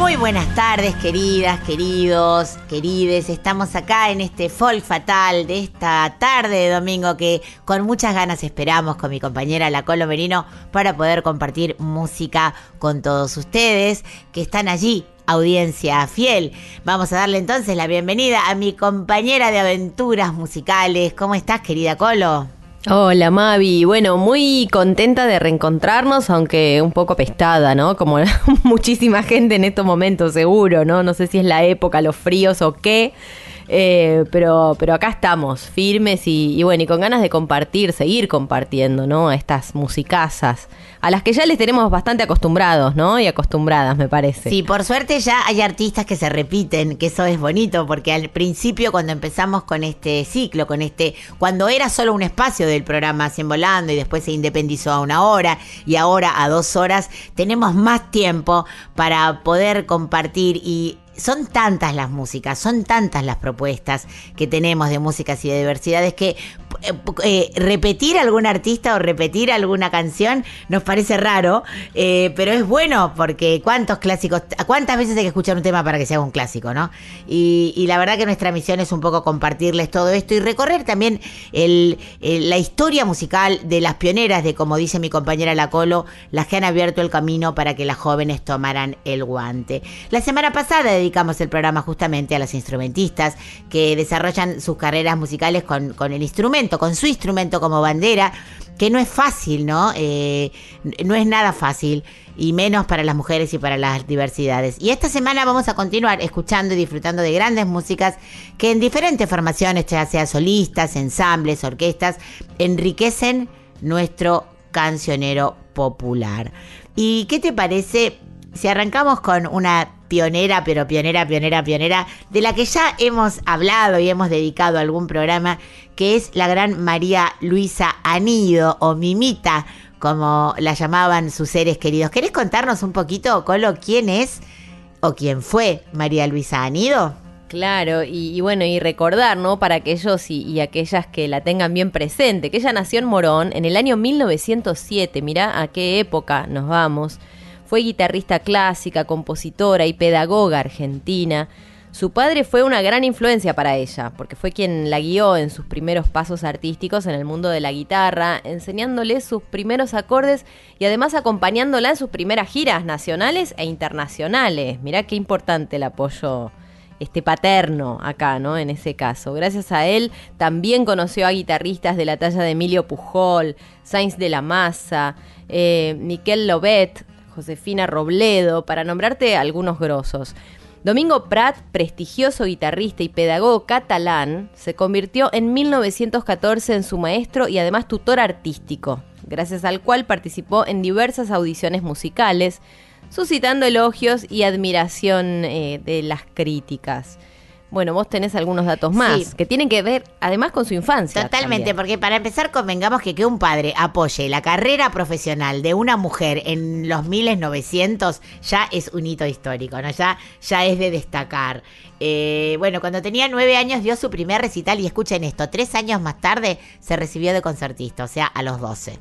Muy buenas tardes, queridas, queridos, querides. Estamos acá en este folk fatal de esta tarde de domingo que con muchas ganas esperamos con mi compañera La Colo Merino para poder compartir música con todos ustedes que están allí. Audiencia fiel. Vamos a darle entonces la bienvenida a mi compañera de aventuras musicales. ¿Cómo estás, querida Colo? Hola Mavi, bueno, muy contenta de reencontrarnos, aunque un poco pestada, ¿no? Como muchísima gente en estos momentos, seguro, ¿no? No sé si es la época, los fríos o qué, eh, pero, pero acá estamos, firmes y, bueno, y con ganas de compartir, seguir compartiendo, ¿no? Estas musicazas, a las que ya les tenemos bastante acostumbrados, ¿no? Y acostumbradas, me parece. Sí, por suerte ya hay artistas que se repiten, que eso es bonito, porque al principio cuando empezamos con este ciclo, con este, cuando era solo un espacio del programa Hacen Volando y después se independizó a una hora y ahora a dos horas, tenemos más tiempo para poder compartir y son tantas las músicas, son tantas las propuestas que tenemos de músicas y de diversidades que eh, eh, repetir algún artista o repetir alguna canción nos parece raro, eh, pero es bueno porque cuántos clásicos, cuántas veces hay que escuchar un tema para que sea un clásico, ¿no? Y, la verdad que nuestra misión es un poco compartirles todo esto y recorrer también el, la historia musical de las pioneras, de como dice mi compañera La Colo, las que han abierto el camino para que las jóvenes tomaran el guante. La semana pasada dedicamos el programa justamente a las instrumentistas que desarrollan sus carreras musicales con, con el instrumento, con su instrumento como bandera, que no es fácil, ¿no? Eh, no es nada fácil, y menos para las mujeres y para las diversidades. Y esta semana vamos a continuar escuchando y disfrutando de grandes músicas que en diferentes formaciones, ya sea solistas, ensambles, orquestas, enriquecen nuestro cancionero popular. ¿Y qué te parece si arrancamos con una pionera, pero pionera, pionera, pionera, de la que ya hemos hablado y hemos dedicado algún programa, que es la gran María Luisa Anido o Mimita, como la llamaban sus seres queridos. ¿Querés contarnos un poquito, Colo, quién es o quién fue María Luisa Anido? Claro, y, bueno, y recordar, ¿no? Para aquellos y, y aquellas que la tengan bien presente, que ella nació en Morón en el año 1907, mirá a qué época nos vamos. Fue guitarrista clásica, compositora y pedagoga argentina. Su padre fue una gran influencia para ella, porque fue quien la guió en sus primeros pasos artísticos en el mundo de la guitarra, enseñándole sus primeros acordes y además acompañándola en sus primeras giras nacionales e internacionales. Mirá qué importante el apoyo este paterno acá, ¿no? En ese caso. Gracias a él también conoció a guitarristas de la talla de Emilio Pujol, Sainz de la Maza, eh, Miquel Lobet, Josefina Robledo, para nombrarte algunos grosos. Domingo Prat, prestigioso guitarrista y pedagogo catalán, se convirtió en 1914 en su maestro y además tutor artístico, gracias al cual participó en diversas audiciones musicales, suscitando elogios y admiración eh, de las críticas. Bueno, vos tenés algunos datos más Sí. que tienen que ver además con su infancia. Totalmente, también. porque para empezar convengamos que que un padre apoye la carrera profesional de una mujer en los 1900 ya es un hito histórico, ¿no? Ya, ya es de destacar. Eh, bueno, cuando tenía nueve años dio su primer recital y escuchen esto, tres años más tarde se recibió de concertista, o sea, a los 12.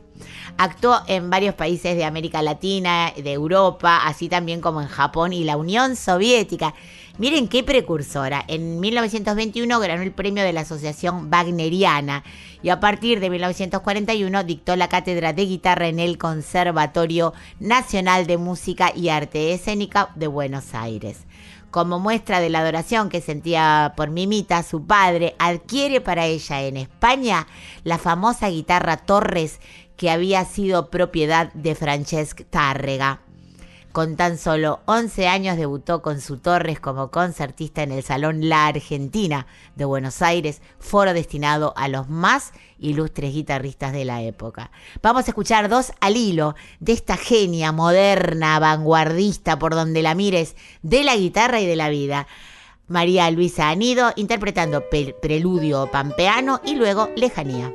Actuó en varios países de América Latina, de Europa, así también como en Japón y la Unión Soviética. Miren qué precursora. En 1921 ganó el premio de la Asociación Wagneriana y a partir de 1941 dictó la cátedra de guitarra en el Conservatorio Nacional de Música y Arte Escénica de Buenos Aires. Como muestra de la adoración que sentía por Mimita, su padre adquiere para ella en España la famosa guitarra Torres que había sido propiedad de Francesc Tárrega. Con tan solo 11 años debutó con su Torres como concertista en el Salón La Argentina de Buenos Aires, foro destinado a los más ilustres guitarristas de la época. Vamos a escuchar dos al hilo de esta genia moderna, vanguardista, por donde la mires, de la guitarra y de la vida. María Luisa Anido interpretando Preludio Pampeano y luego Lejanía.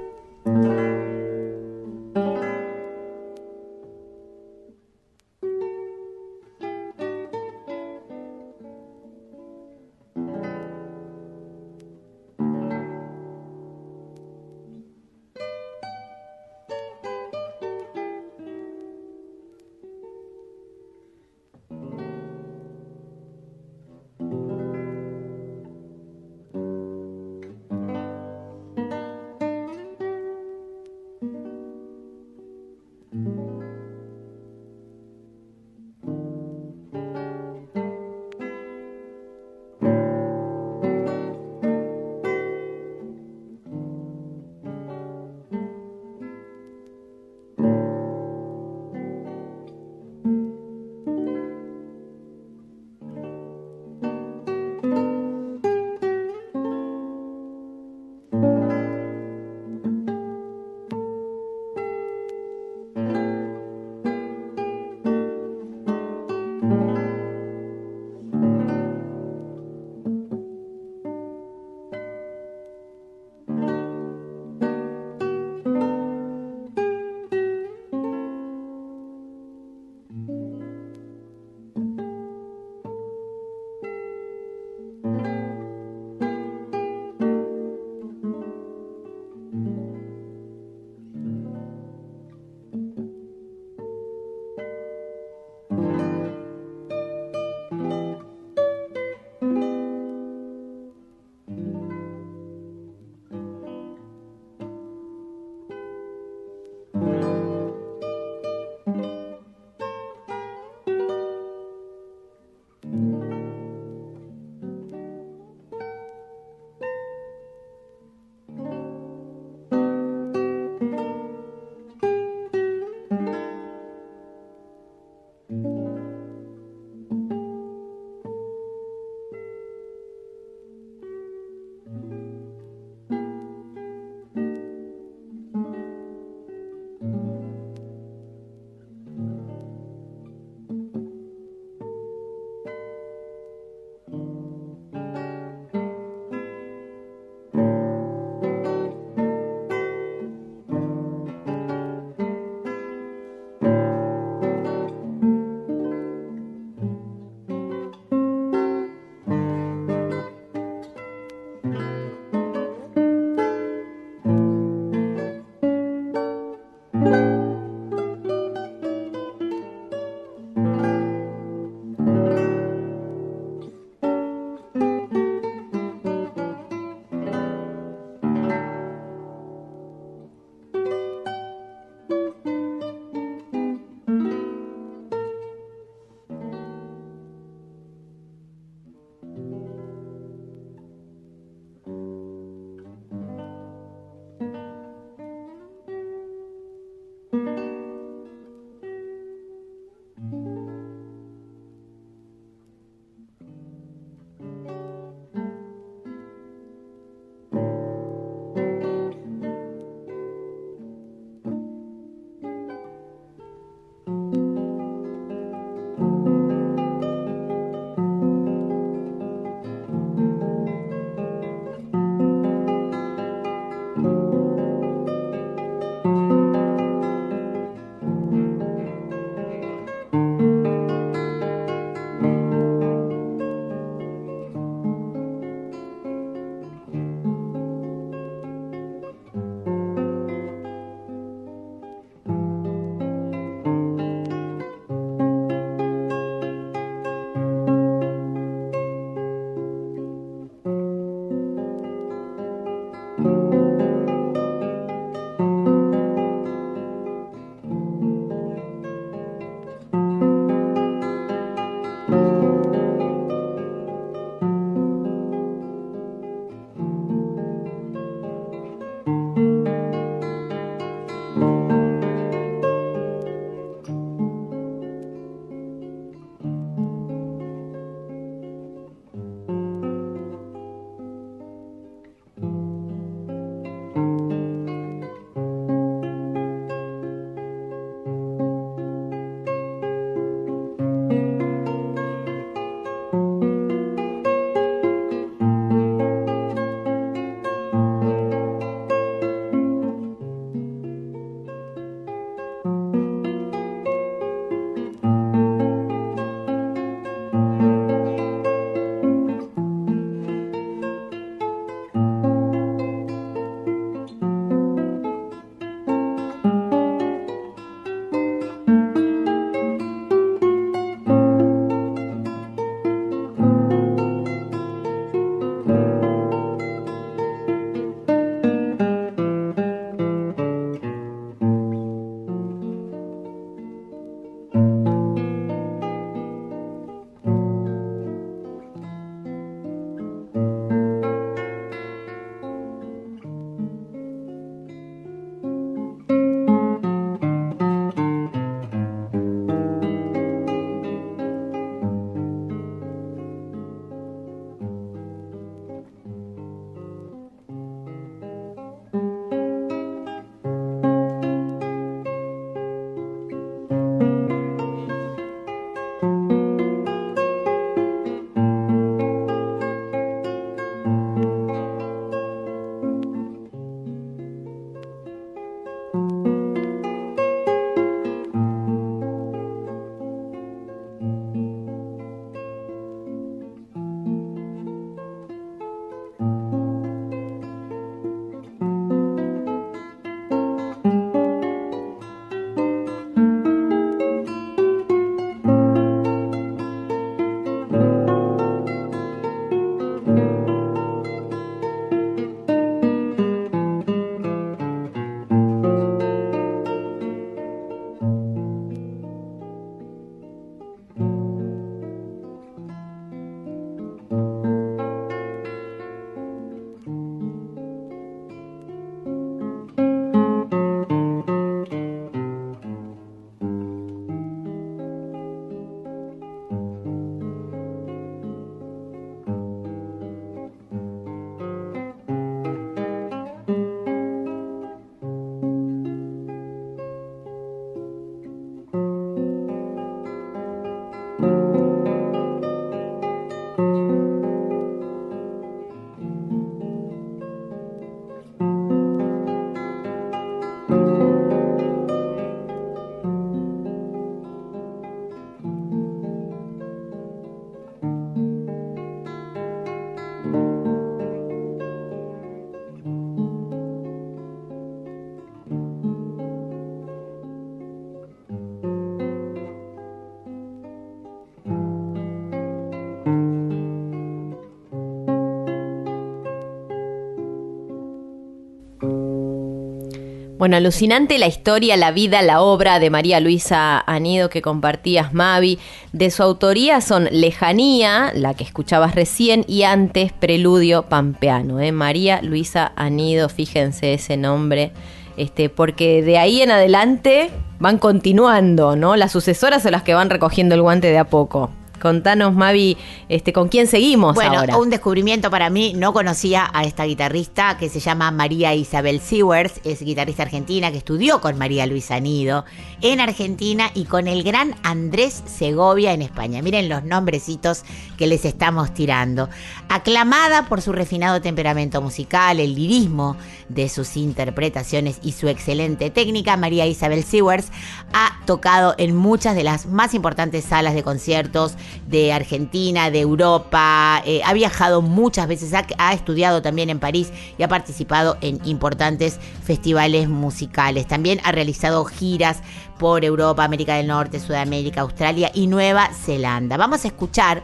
Bueno, alucinante la historia, la vida, la obra de María Luisa Anido que compartías, Mavi. De su autoría son Lejanía, la que escuchabas recién, y antes Preludio Pampeano. ¿eh? María Luisa Anido, fíjense ese nombre, este, porque de ahí en adelante van continuando, ¿no? Las sucesoras son las que van recogiendo el guante de a poco. Contanos, Mavi, este, ¿con quién seguimos Bueno, ahora? un descubrimiento para mí. No conocía a esta guitarrista que se llama María Isabel Sewers. Es guitarrista argentina que estudió con María Luisa Nido en Argentina y con el gran Andrés Segovia en España. Miren los nombrecitos que les estamos tirando. Aclamada por su refinado temperamento musical, el lirismo de sus interpretaciones y su excelente técnica, María Isabel Sewers ha tocado en muchas de las más importantes salas de conciertos de Argentina, de Europa, eh, ha viajado muchas veces, ha, ha estudiado también en París y ha participado en importantes festivales musicales. También ha realizado giras por Europa, América del Norte, Sudamérica, Australia y Nueva Zelanda. Vamos a escuchar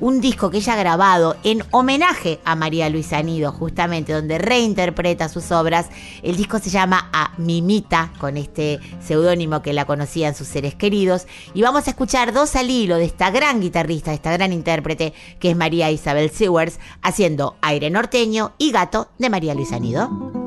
un disco que ella ha grabado en homenaje a María Luisa Nido, justamente, donde reinterpreta sus obras. El disco se llama A Mimita, con este seudónimo que la conocían sus seres queridos. Y vamos a escuchar dos al hilo de esta gran guitarrista, de esta gran intérprete, que es María Isabel Sewers, haciendo aire norteño y gato de María Luisa Nido.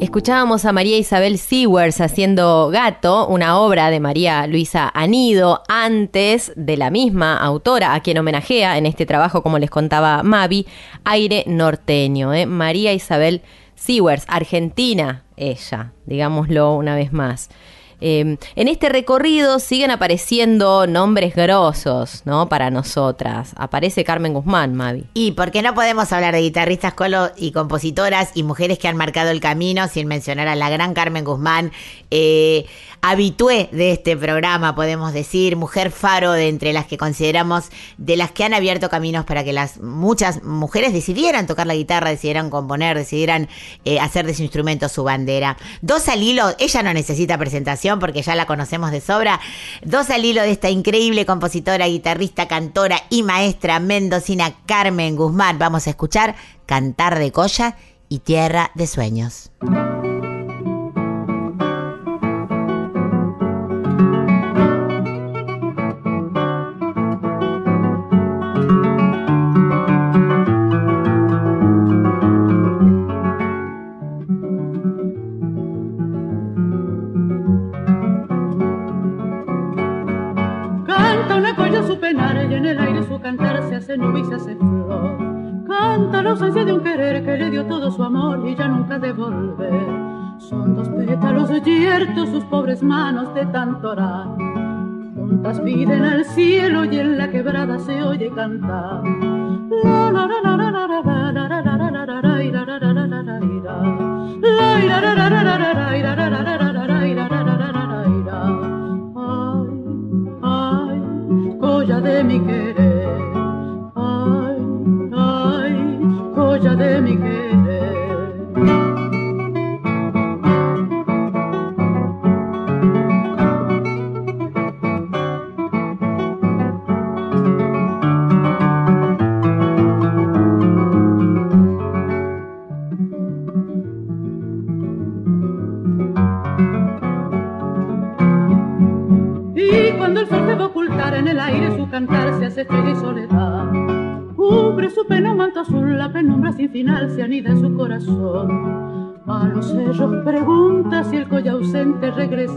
Escuchábamos a María Isabel Sewers haciendo Gato, una obra de María Luisa Anido, antes de la misma autora a quien homenajea en este trabajo, como les contaba Mavi, Aire Norteño. ¿eh? María Isabel Sewers, argentina ella, digámoslo una vez más. Eh, en este recorrido siguen apareciendo nombres grosos, ¿no? Para nosotras. Aparece Carmen Guzmán, Mavi. Y por qué no podemos hablar de guitarristas colo y compositoras y mujeres que han marcado el camino sin mencionar a la gran Carmen Guzmán, eh, habitué de este programa, podemos decir, mujer faro de entre las que consideramos de las que han abierto caminos para que las muchas mujeres decidieran tocar la guitarra, decidieran componer, decidieran eh, hacer de su instrumento su bandera. Dos al hilo, ella no necesita presentación porque ya la conocemos de sobra. Dos al hilo de esta increíble compositora, guitarrista, cantora y maestra mendocina Carmen Guzmán. Vamos a escuchar Cantar de Colla y Tierra de Sueños. Yertos sus pobres manos de tanto orar. Juntas piden al cielo y en la quebrada se oye cantar.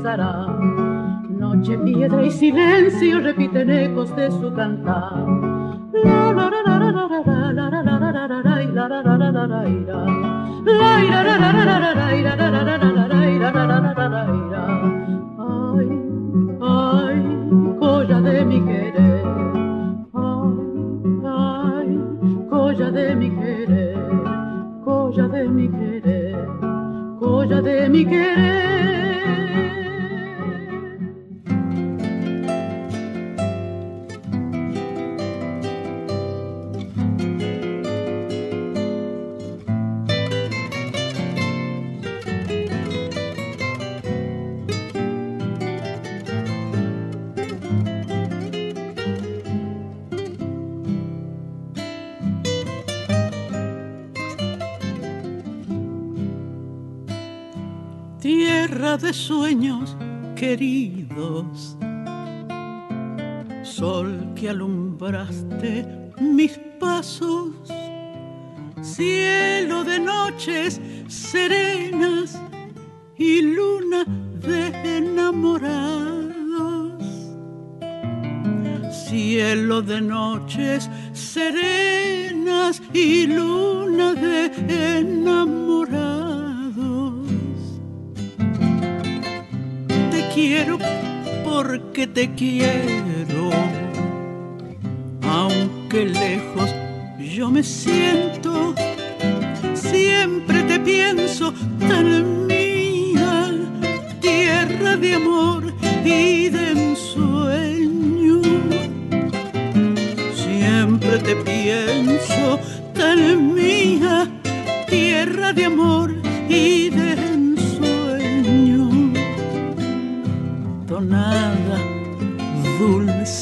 Noche, piedra y silencio repiten ecos de su cantar. Sol que alumbraste mis pasos, cielo de noches serenas y luna de enamorados, cielo de noches serenas y luna de enamorados. Te quiero porque te quiero, aunque lejos yo me siento, siempre te pienso tan mía, tierra de amor y de ensueño. Siempre te pienso tan mía, tierra de amor y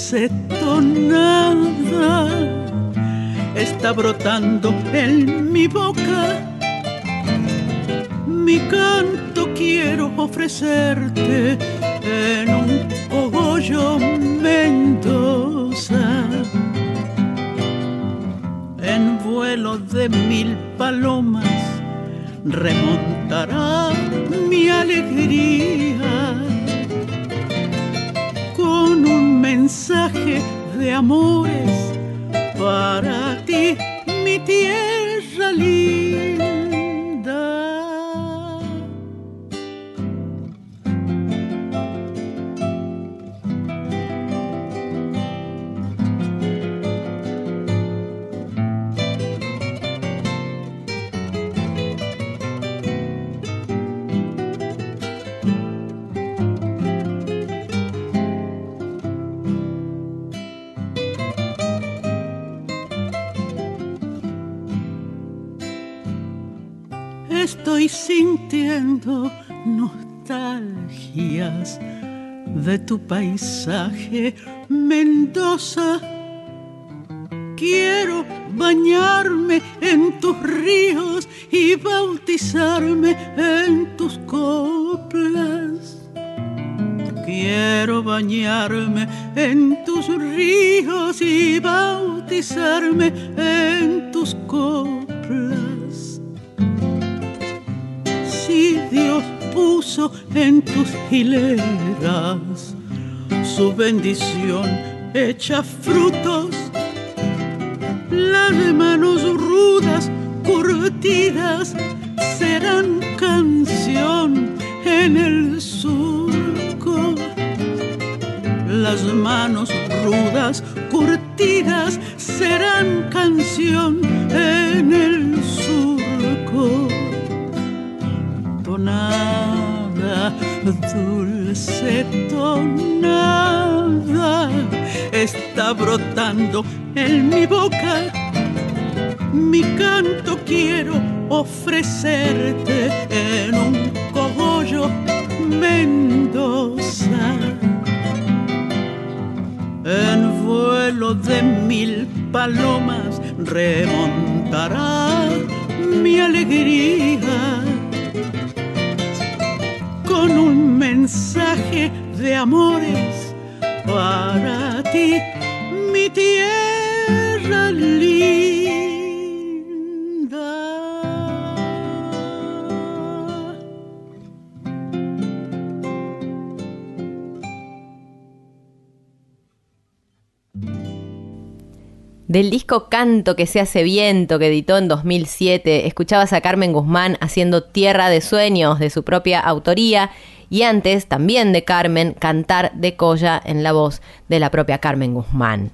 dulce tonada, está brotando en mi boca. Mi canto quiero ofrecerte en un cogollo Mendoza en vuelo de mil palomas remontará alegría mensaje de amores para ti, mi tierra linda. Nostalgias de tu paisaje, Mendoza. Quiero bañarme en tus ríos y bautizarme en tus coplas. Quiero bañarme en tus ríos y bautizarme en tus coplas. Si Dios puso en tus hileras su bendición hecha frutos, las manos rudas curtidas serán canción en el surco. Las manos rudas curtidas serán canción en el surco. Tonada, dulce tonada, está brotando en mi boca. Mi canto quiero ofrecerte en un cogollo Mendoza. En vuelo de mil palomas remontará mi alegría de amores para ti, mi tierra linda. Del disco Canto que se hace viento que editó en 2007, escuchabas a Carmen Guzmán haciendo Tierra de Sueños de su propia autoría y antes también de Carmen Cantar de Colla en la voz de la propia Carmen Guzmán.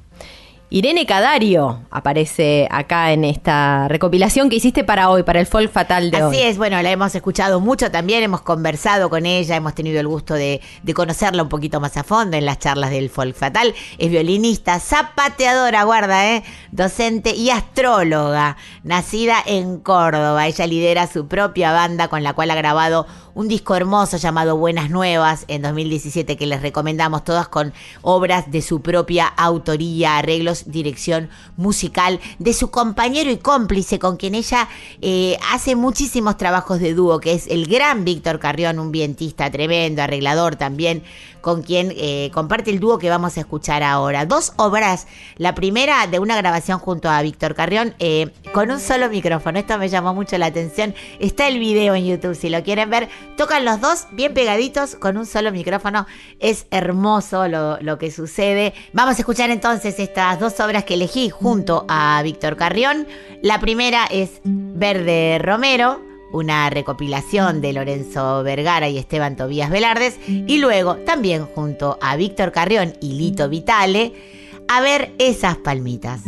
Irene Cadario aparece acá en esta recopilación que hiciste para hoy, para el folk fatal de hoy. Así es, bueno, la hemos escuchado mucho también, hemos conversado con ella, hemos tenido el gusto de, de conocerla un poquito más a fondo en las charlas del folk fatal. Es violinista, zapateadora, guarda, ¿eh? docente y astróloga, nacida en Córdoba. Ella lidera su propia banda con la cual ha grabado un disco hermoso llamado Buenas Nuevas en 2017 que les recomendamos todas con obras de su propia autoría, arreglos, dirección musical de su compañero y cómplice con quien ella eh, hace muchísimos trabajos de dúo, que es el gran Víctor Carrión, un vientista tremendo, arreglador también, con quien eh, comparte el dúo que vamos a escuchar ahora. Dos obras, la primera de una grabación junto a Víctor Carrión eh, con un solo micrófono, esto me llamó mucho la atención, está el video en YouTube si lo quieren ver, tocan los dos bien pegaditos con un solo micrófono, es hermoso lo, lo que sucede. Vamos a escuchar entonces estas dos obras que elegí junto a Víctor Carrión. La primera es Verde Romero, una recopilación de Lorenzo Vergara y Esteban Tobías Velardes, y luego también junto a Víctor Carrión y Lito Vitale, a ver esas palmitas.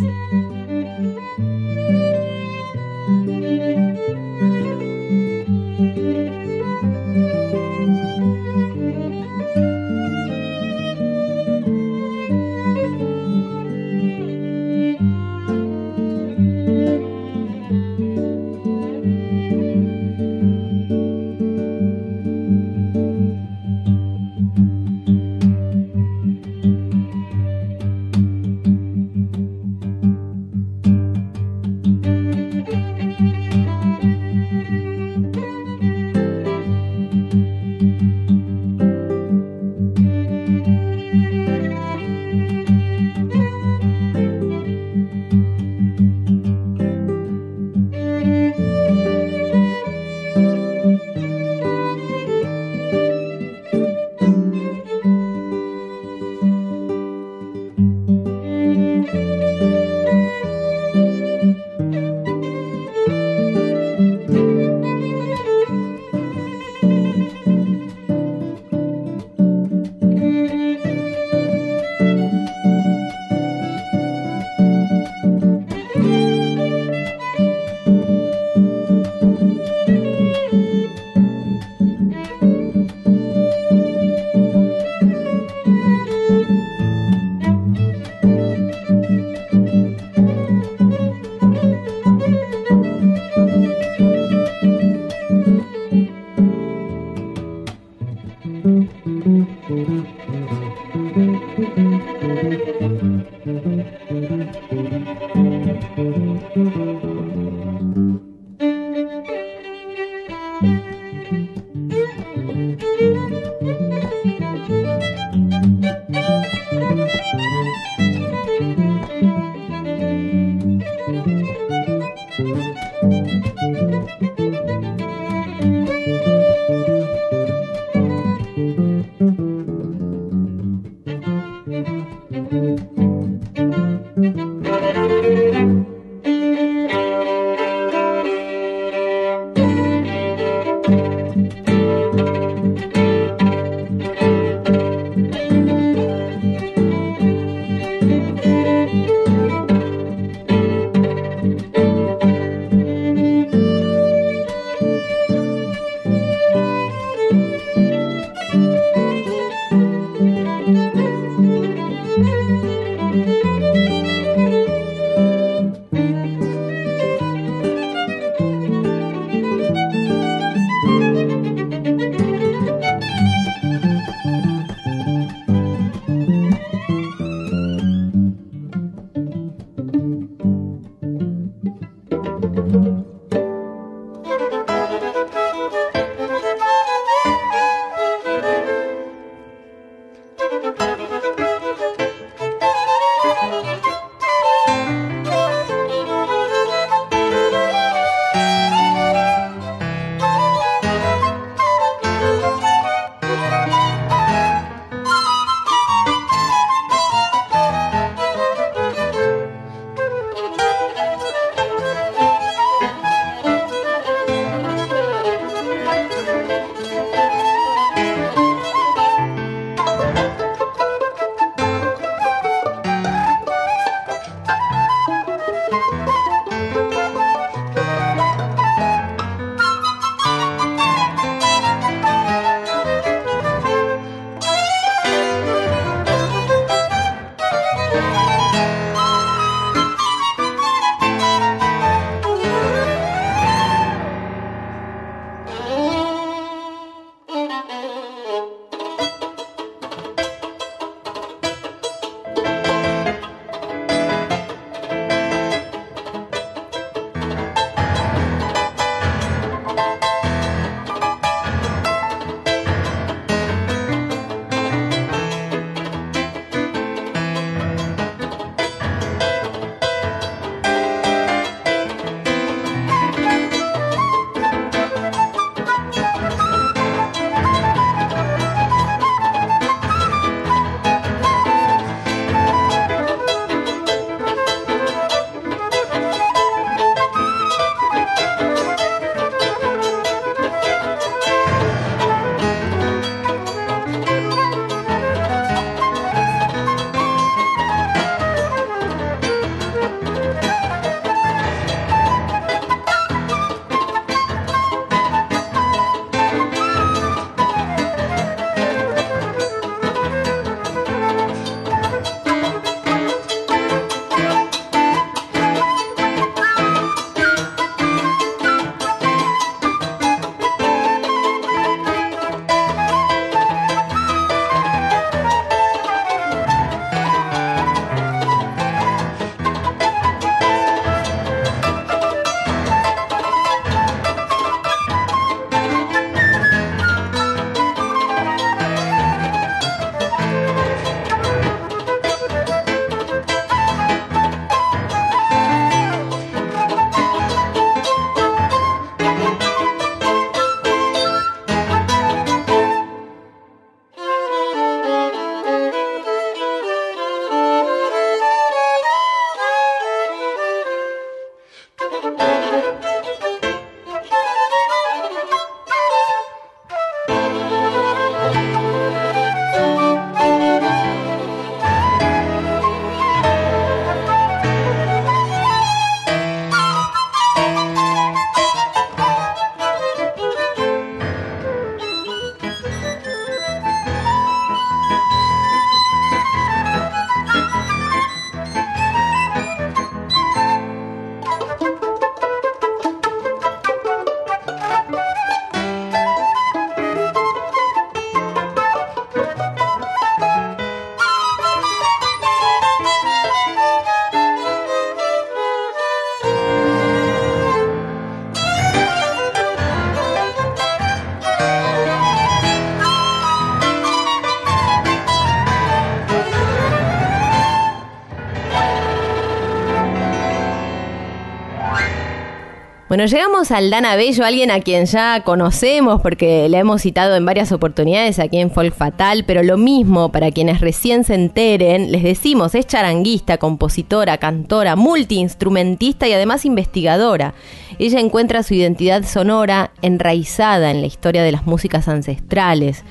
Llegamos al Dana Bello, alguien a quien ya conocemos porque la hemos citado en varias oportunidades aquí en Folk Fatal, pero lo mismo para quienes recién se enteren, les decimos, es charanguista, compositora, cantora, multiinstrumentista y además investigadora. Ella encuentra su identidad sonora enraizada en la historia de las músicas ancestrales,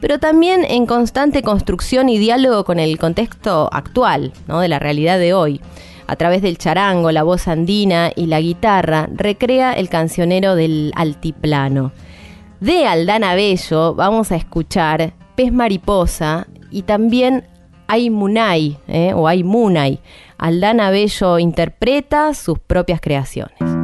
pero también en constante construcción y diálogo con el contexto actual, ¿no? de la realidad de hoy a través del charango, la voz andina y la guitarra, recrea el cancionero del altiplano. De Aldana Bello vamos a escuchar Pez Mariposa y también Aymunay ¿eh? o Aymunay. Aldana Bello interpreta sus propias creaciones.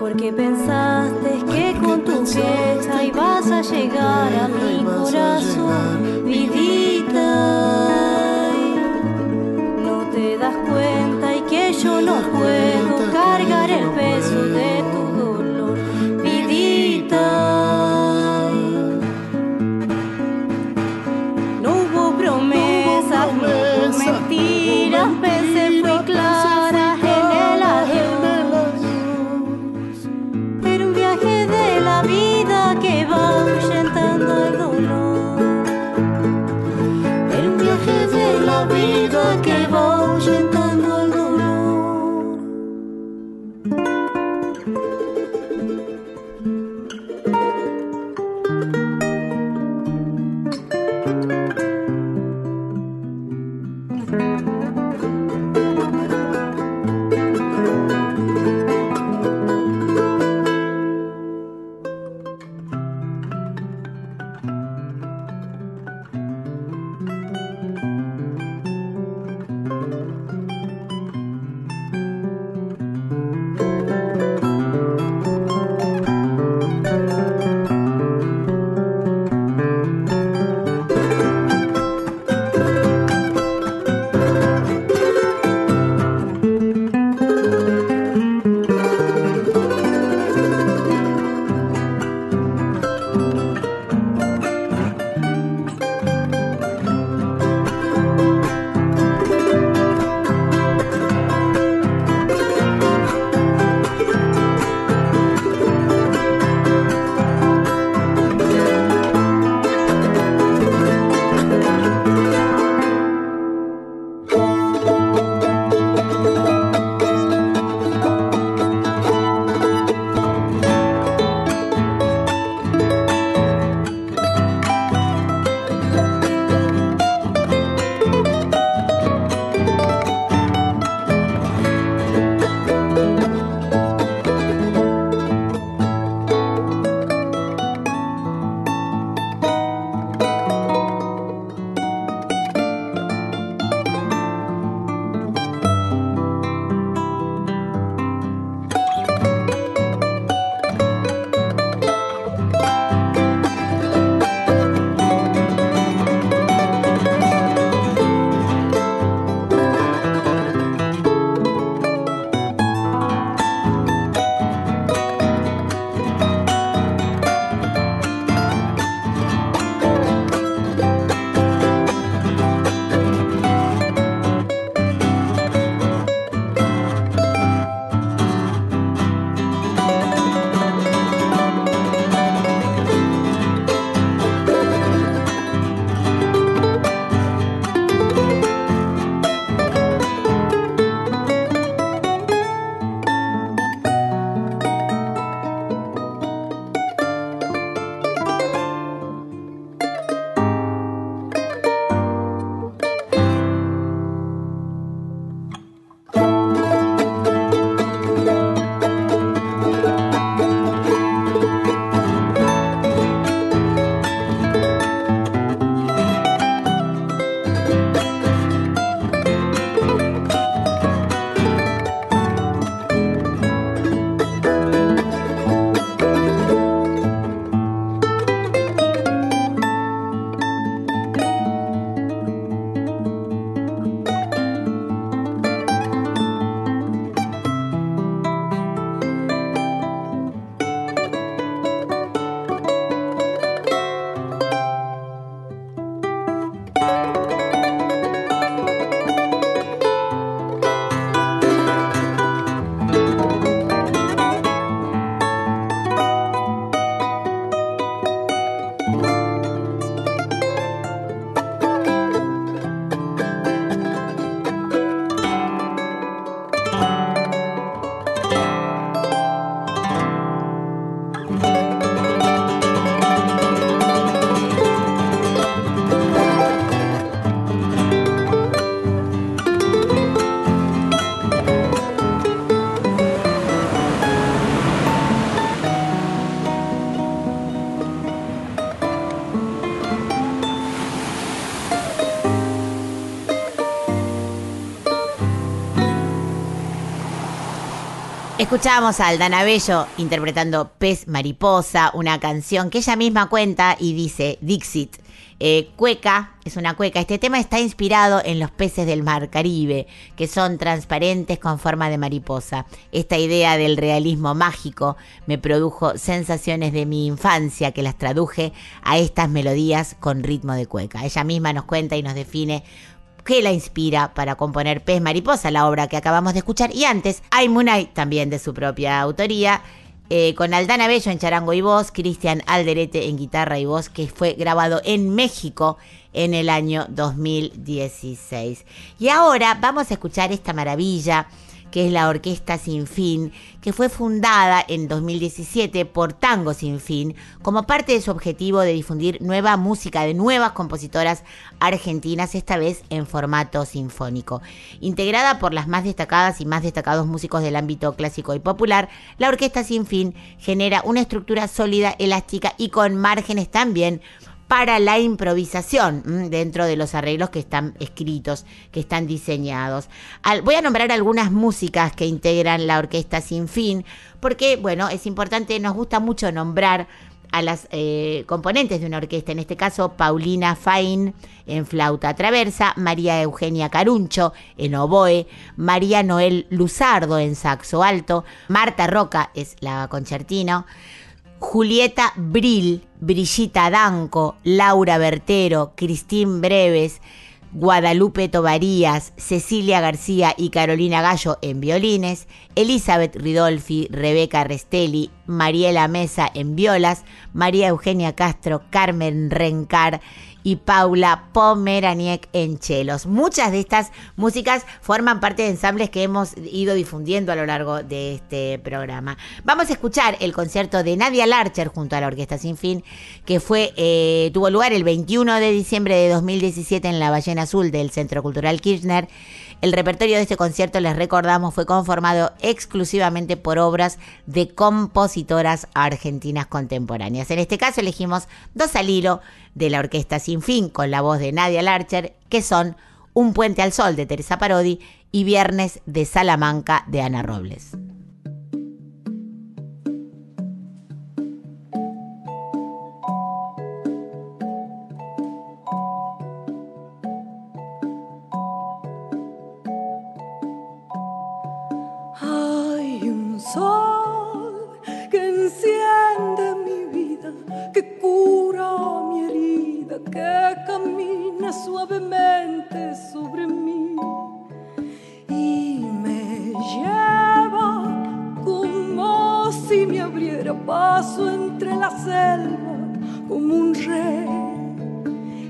Porque pensaste que con tu fiesta ibas a llegar a mi corazón, vidita. No te das cuenta y que yo no puedo cargar Escuchábamos a Aldana Bello interpretando Pez Mariposa, una canción que ella misma cuenta y dice, Dixit, eh, cueca, es una cueca. Este tema está inspirado en los peces del mar Caribe, que son transparentes con forma de mariposa. Esta idea del realismo mágico me produjo sensaciones de mi infancia que las traduje a estas melodías con ritmo de cueca. Ella misma nos cuenta y nos define que la inspira para componer Pez Mariposa, la obra que acabamos de escuchar, y antes Ay Munay, también de su propia autoría, eh, con Aldana Bello en charango y voz, Cristian Alderete en guitarra y voz, que fue grabado en México en el año 2016. Y ahora vamos a escuchar esta maravilla que es la Orquesta Sin Fin, que fue fundada en 2017 por Tango Sin Fin, como parte de su objetivo de difundir nueva música de nuevas compositoras argentinas, esta vez en formato sinfónico. Integrada por las más destacadas y más destacados músicos del ámbito clásico y popular, la Orquesta Sin Fin genera una estructura sólida, elástica y con márgenes también para la improvisación dentro de los arreglos que están escritos, que están diseñados. voy a nombrar algunas músicas que integran la orquesta sin fin, porque, bueno, es importante, nos gusta mucho nombrar a las eh, componentes de una orquesta, en este caso Paulina Fain en flauta traversa, María Eugenia Caruncho en oboe, María Noel Luzardo en saxo alto, Marta Roca es la concertino, Julieta Brill, Brigitta Danco, Laura Bertero, Cristín Breves, Guadalupe Tovarías, Cecilia García y Carolina Gallo en violines, Elizabeth Ridolfi, Rebeca Restelli, Mariela Mesa en violas, María Eugenia Castro, Carmen Rencar y Paula Pomeraniec en chelos. Muchas de estas músicas forman parte de ensambles que hemos ido difundiendo a lo largo de este programa. Vamos a escuchar el concierto de Nadia Larcher junto a la Orquesta Sin Fin, que fue eh, tuvo lugar el 21 de diciembre de 2017 en la Ballena Azul del Centro Cultural Kirchner. El repertorio de este concierto, les recordamos, fue conformado exclusivamente por obras de compositoras argentinas contemporáneas. En este caso elegimos dos al hilo de la Orquesta Sin Fin con la voz de Nadia Larcher, que son Un puente al sol de Teresa Parodi y Viernes de Salamanca de Ana Robles. Suavemente sobre mí y me lleva como si me abriera paso entre la selva como un rey.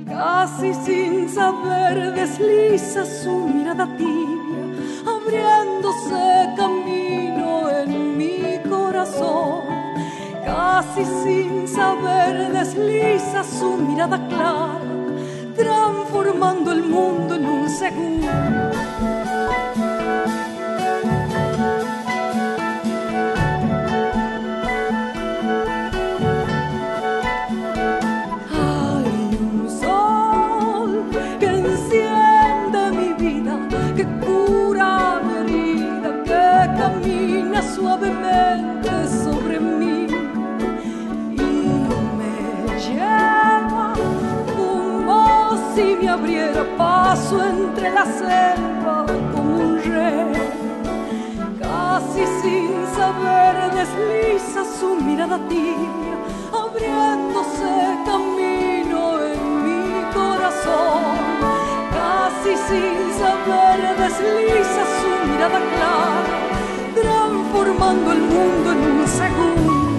Casi sin saber desliza su mirada tibia, abriéndose camino en mi corazón. Casi sin saber desliza su mirada clara transformando el mundo en un segundo. La selva como un rey. Casi sin saber desliza su mirada tibia, abriéndose camino en mi corazón. Casi sin saber desliza su mirada clara, transformando el mundo en un segundo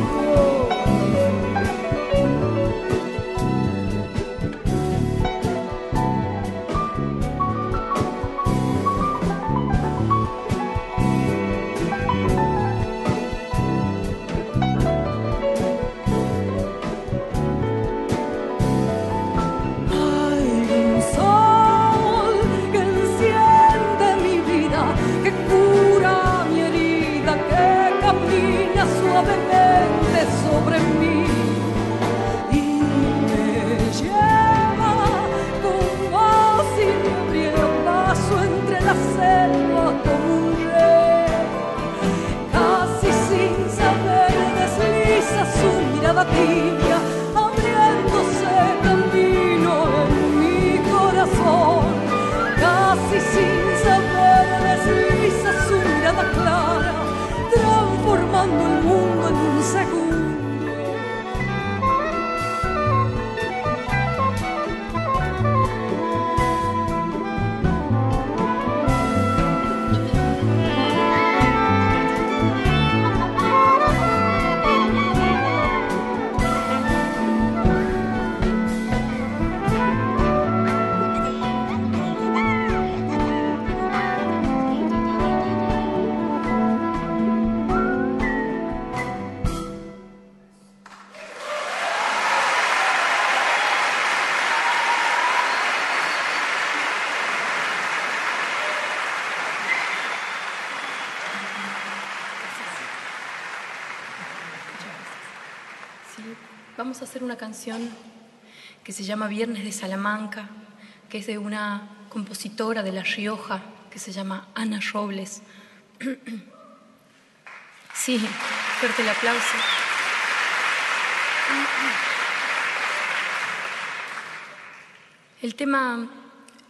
Vamos a hacer una canción que se llama Viernes de Salamanca, que es de una compositora de La Rioja que se llama Ana Robles. Sí, fuerte el aplauso. El tema,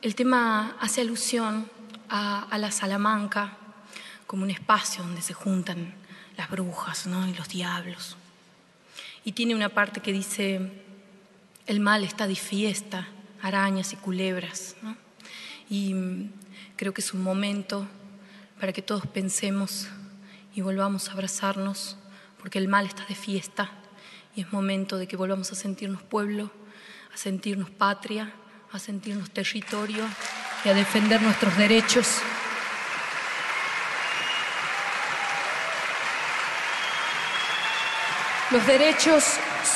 el tema hace alusión a, a la Salamanca como un espacio donde se juntan las brujas ¿no? y los diablos. Y tiene una parte que dice, el mal está de fiesta, arañas y culebras. Y mm, creo que es un momento para que todos pensemos y volvamos a abrazarnos, porque el mal está de fiesta y es momento de que volvamos a sentirnos pueblo, a sentirnos patria, a sentirnos territorio y a defender nuestros derechos. Los derechos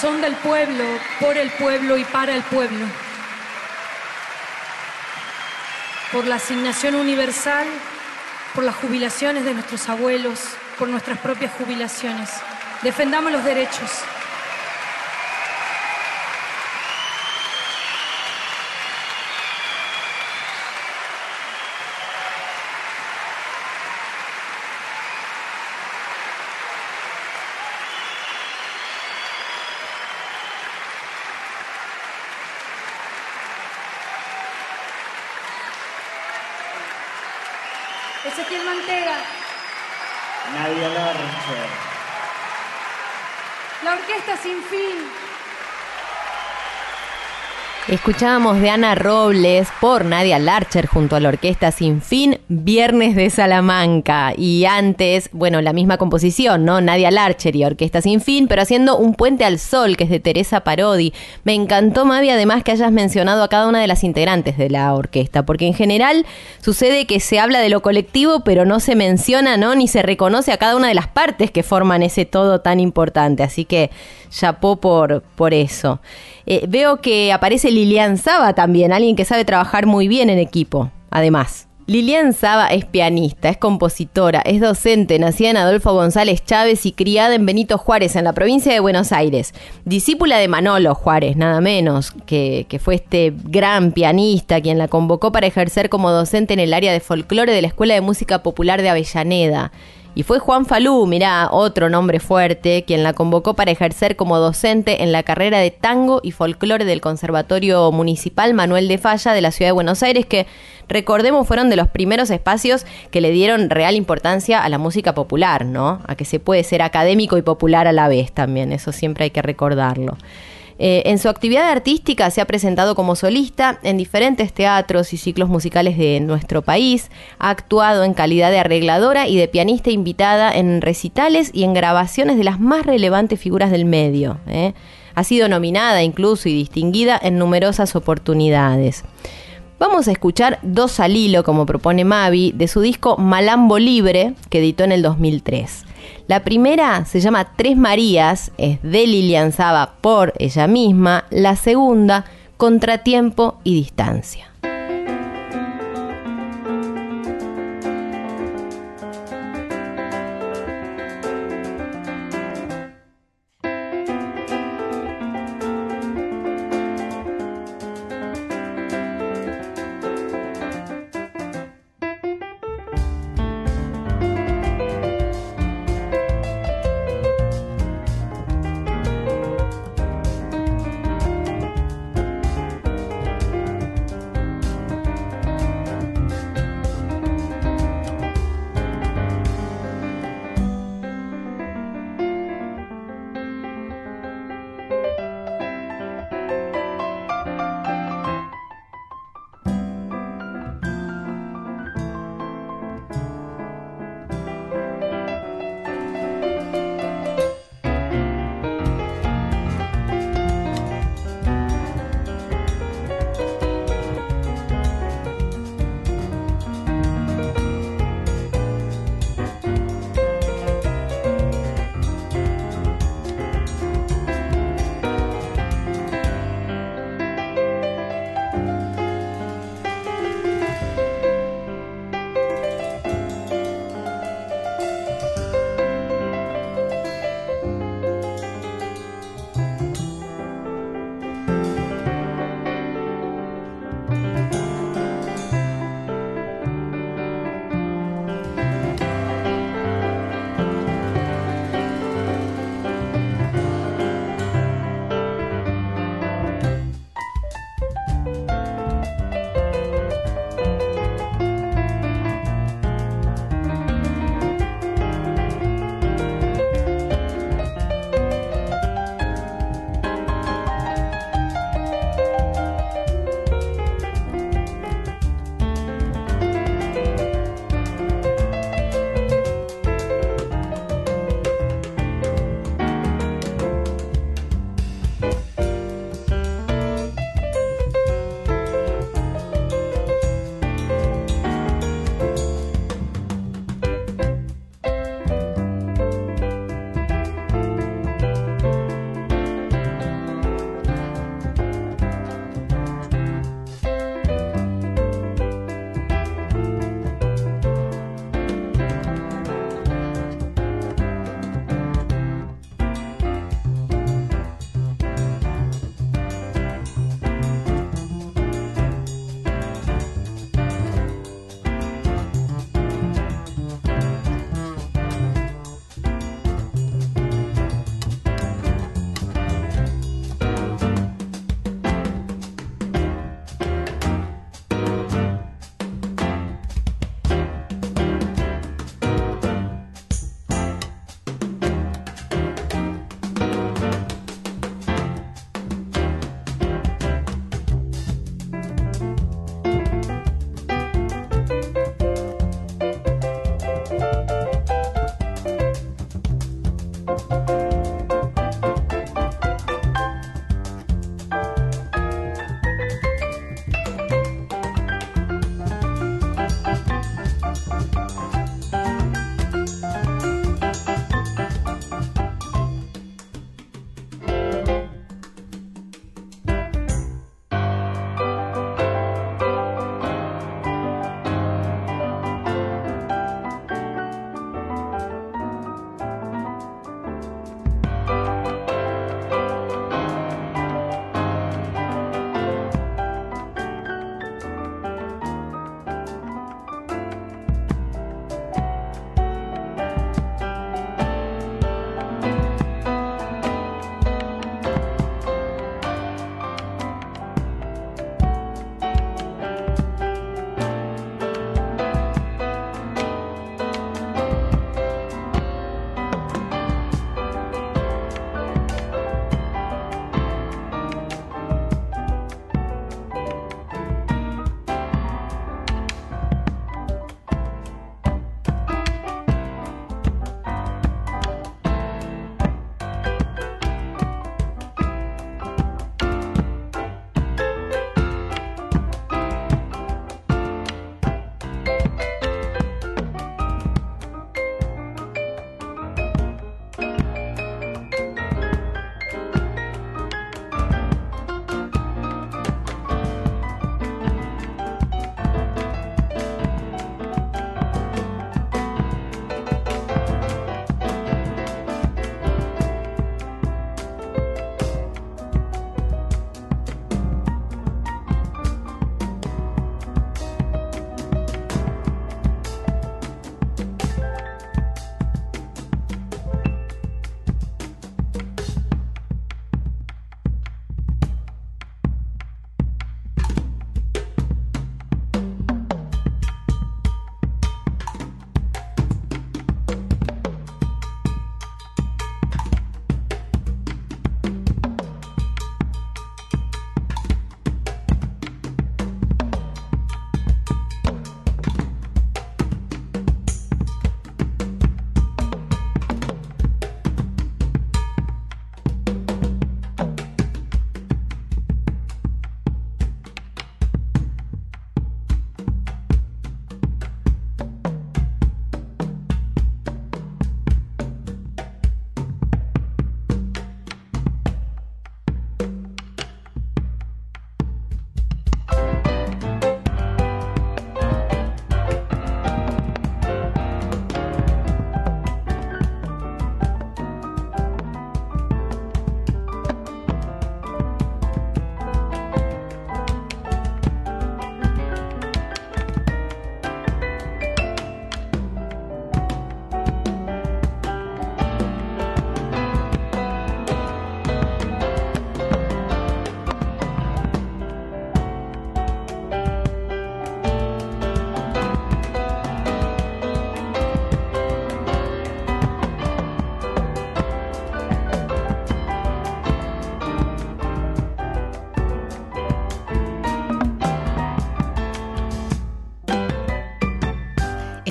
son del pueblo, por el pueblo y para el pueblo. Por la asignación universal, por las jubilaciones de nuestros abuelos, por nuestras propias jubilaciones. Defendamos los derechos. Sin fin. Escuchábamos de Ana Robles por Nadia Larcher junto a la orquesta Sin Fin, Viernes de Salamanca. Y antes, bueno, la misma composición, ¿no? Nadia Larcher y Orquesta Sin Fin, pero haciendo Un Puente al Sol, que es de Teresa Parodi. Me encantó, Mavi, además que hayas mencionado a cada una de las integrantes de la orquesta, porque en general sucede que se habla de lo colectivo, pero no se menciona, ¿no? Ni se reconoce a cada una de las partes que forman ese todo tan importante. Así que chapó por, por eso. Eh, veo que aparece Lilian Saba también, alguien que sabe trabajar muy bien en equipo, además. Lilian Saba es pianista, es compositora, es docente, nacida en Adolfo González Chávez y criada en Benito Juárez, en la provincia de Buenos Aires. Discípula de Manolo Juárez, nada menos, que, que fue este gran pianista quien la convocó para ejercer como docente en el área de folclore de la Escuela de Música Popular de Avellaneda. Y fue Juan Falú, mirá, otro nombre fuerte, quien la convocó para ejercer como docente en la carrera de tango y folclore del Conservatorio Municipal Manuel de Falla de la Ciudad de Buenos Aires, que recordemos fueron de los primeros espacios que le dieron real importancia a la música popular, ¿no? A que se puede ser académico y popular a la vez también, eso siempre hay que recordarlo. Eh, en su actividad artística se ha presentado como solista en diferentes teatros y ciclos musicales de nuestro país, ha actuado en calidad de arregladora y de pianista invitada en recitales y en grabaciones de las más relevantes figuras del medio. ¿eh? Ha sido nominada incluso y distinguida en numerosas oportunidades. Vamos a escuchar Dos al hilo, como propone Mavi, de su disco Malambo Libre, que editó en el 2003. La primera se llama Tres Marías, es de Lilian Saba por ella misma. La segunda, Contratiempo y Distancia.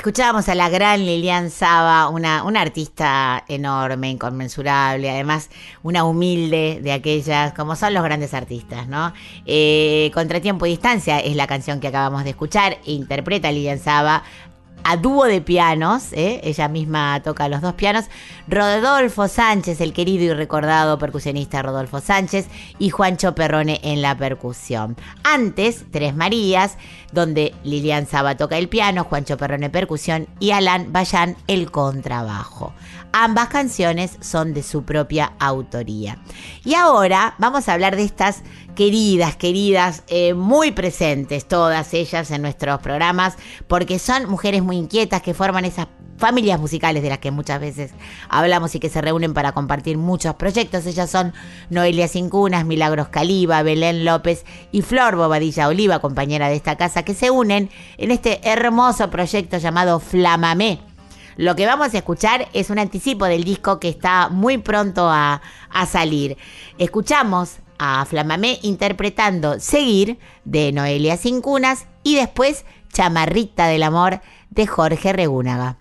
Escuchábamos a la gran Lilian Saba, una, una artista enorme, inconmensurable, además una humilde de aquellas, como son los grandes artistas, ¿no? Eh, Contratiempo y Distancia es la canción que acabamos de escuchar, interpreta Lilian Saba a dúo de pianos, ¿eh? ella misma toca los dos pianos, Rodolfo Sánchez, el querido y recordado percusionista Rodolfo Sánchez, y Juancho Perrone en la percusión. Antes, Tres Marías, donde Lilian Saba toca el piano, Juancho Perrone percusión y Alan Bayán el contrabajo. Ambas canciones son de su propia autoría. Y ahora vamos a hablar de estas queridas, queridas, eh, muy presentes todas ellas en nuestros programas, porque son mujeres muy inquietas que forman esas familias musicales de las que muchas veces hablamos y que se reúnen para compartir muchos proyectos. Ellas son Noelia Cincunas, Milagros Caliba, Belén López y Flor Bobadilla Oliva, compañera de esta casa, que se unen en este hermoso proyecto llamado Flamamé. Lo que vamos a escuchar es un anticipo del disco que está muy pronto a, a salir. Escuchamos a Flamamé interpretando Seguir de Noelia Cincunas y después Chamarrita del Amor de Jorge Regúnaga.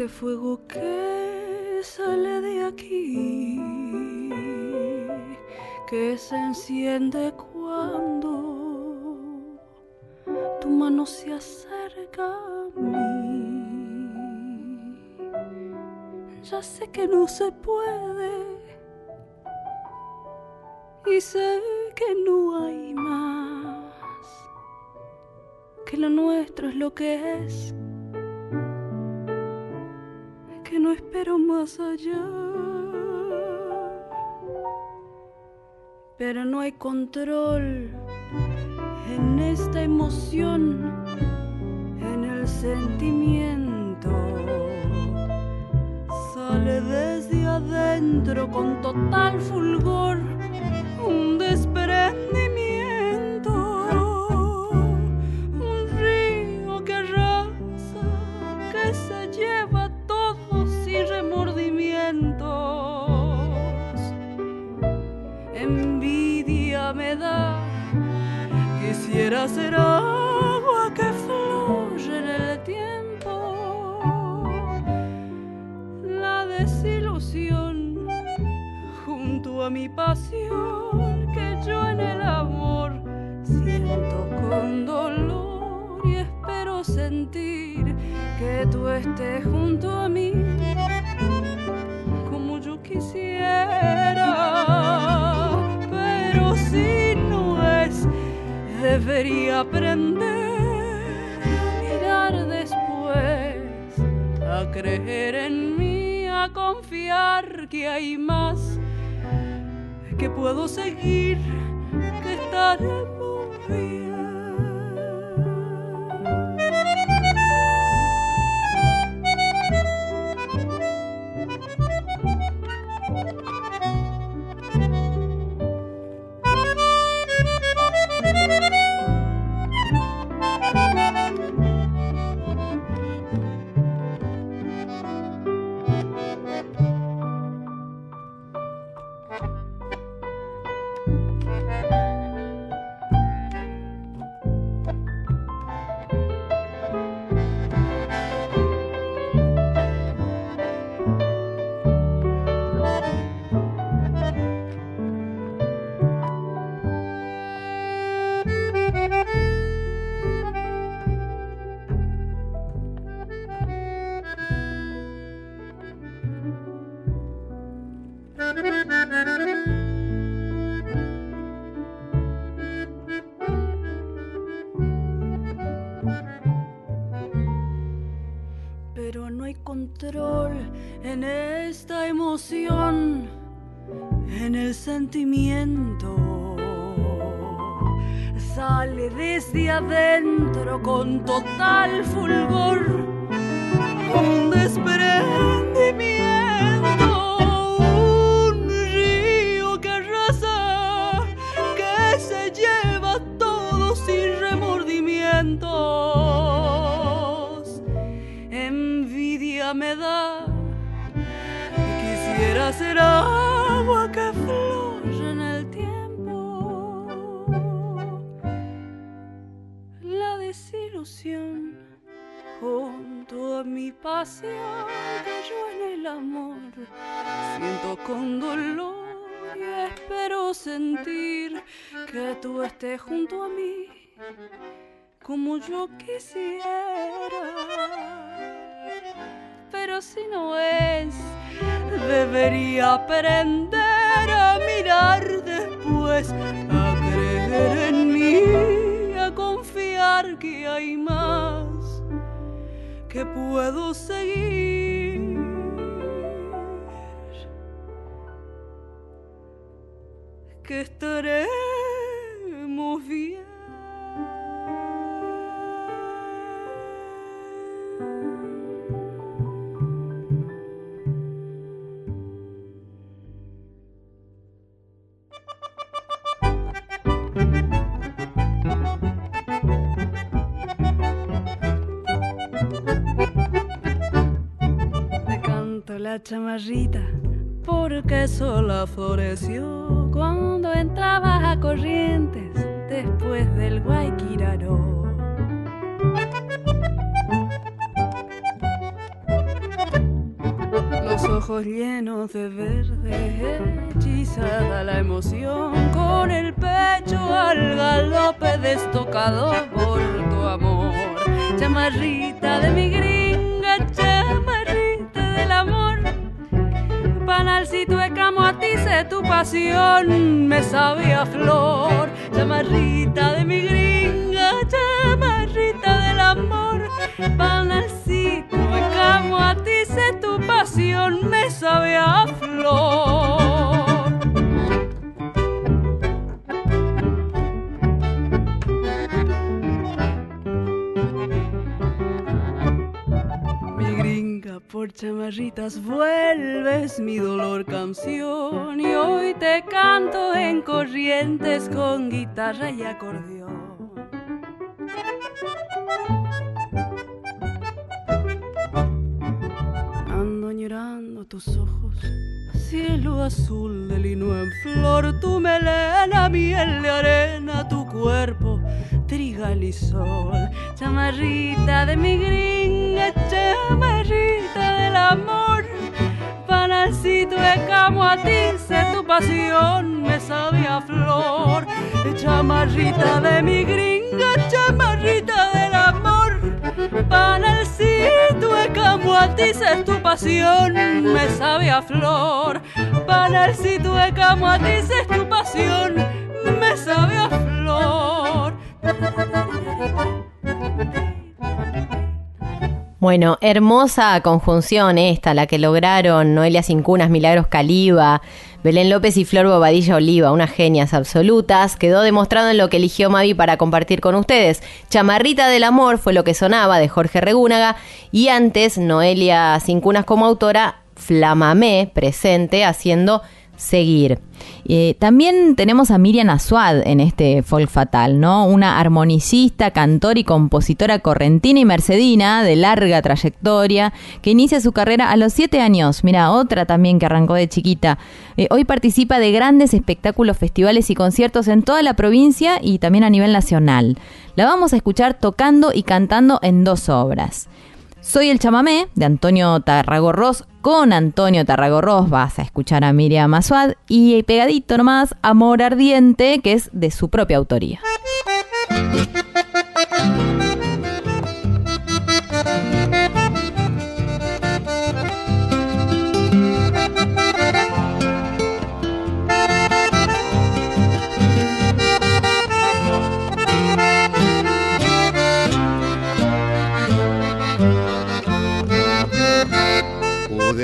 Este fuego que sale de aquí, que se enciende cuando tu mano se acerca a mí. Ya sé que no se puede y sé que no hay más que lo nuestro es lo que es, no espero más allá. Pero no hay control en esta emoción, en el sentimiento. Sale desde adentro con total fulgor un desprendimiento me da. Quisiera ser agua que fluye en el tiempo. La desilusión junto a mi pasión que yo en el amor siento con dolor y espero sentir que tú estés junto a mí como yo quisiera debería aprender a mirar después, a creer en mí, a confiar que hay más, que puedo seguir, que estaremos bien. Como yo quisiera. Pero si no es, debería aprender a mirar después, a creer en mí, a confiar que hay más que puedo seguir. Que estaremos bien. La chamarrita porque sola floreció cuando entraba a Corrientes después del Guayquiraró. Los ojos llenos de verde, hechizada la emoción, con el pecho al galope destocado por tu amor. Chamarrita de mi gringa, chamarrita del amor panalcito de camo a ti sé tu pasión me sabía flor. Chamarrita de mi gringa chamarrita del amor. Panalcito de camo a ti sé tu pasión me sabía flor por chamarritas vuelves mi dolor canción y hoy te canto en corrientes con guitarra y acordeón. Ando llorando tus ojos, cielo azul de lino en flor, tu melena, miel de arena, tu cuerpo trigal y sol, chamarrita de mi gringa, chamarrita amor, panalcito de camo a ti, sé tu pasión, me sabía flor, chamarrita de mi gringa, chamarrita del amor, panalcito de camo a ti, sé tu pasión, me sabía flor, panalcito de camo a ti, sé tu pasión, me sabía flor. Bueno, hermosa conjunción esta, la que lograron Noelia Cincunas, Milagros Caliba, Belén López y Flor Bobadilla Oliva, unas genias absolutas. Quedó demostrado en lo que eligió Mavi para compartir con ustedes. Chamarrita del Amor fue lo que sonaba de Jorge Regúnaga y antes Noelia Cincunas como autora, Flamamé presente haciendo seguir. Eh, también tenemos a Miriam Asuad en este folk fatal, ¿no? Una armonicista, cantor y compositora correntina y mercedina de larga trayectoria que inicia su carrera a los siete años. Mira, otra también que arrancó de chiquita. Eh, hoy participa de grandes espectáculos, festivales y conciertos en toda la provincia y también a nivel nacional. La vamos a escuchar tocando y cantando en dos obras. Soy el chamamé de Antonio Tarragorros. Con Antonio Tarragorros vas a escuchar a Miriam Masuad y pegadito nomás Amor Ardiente, que es de su propia autoría.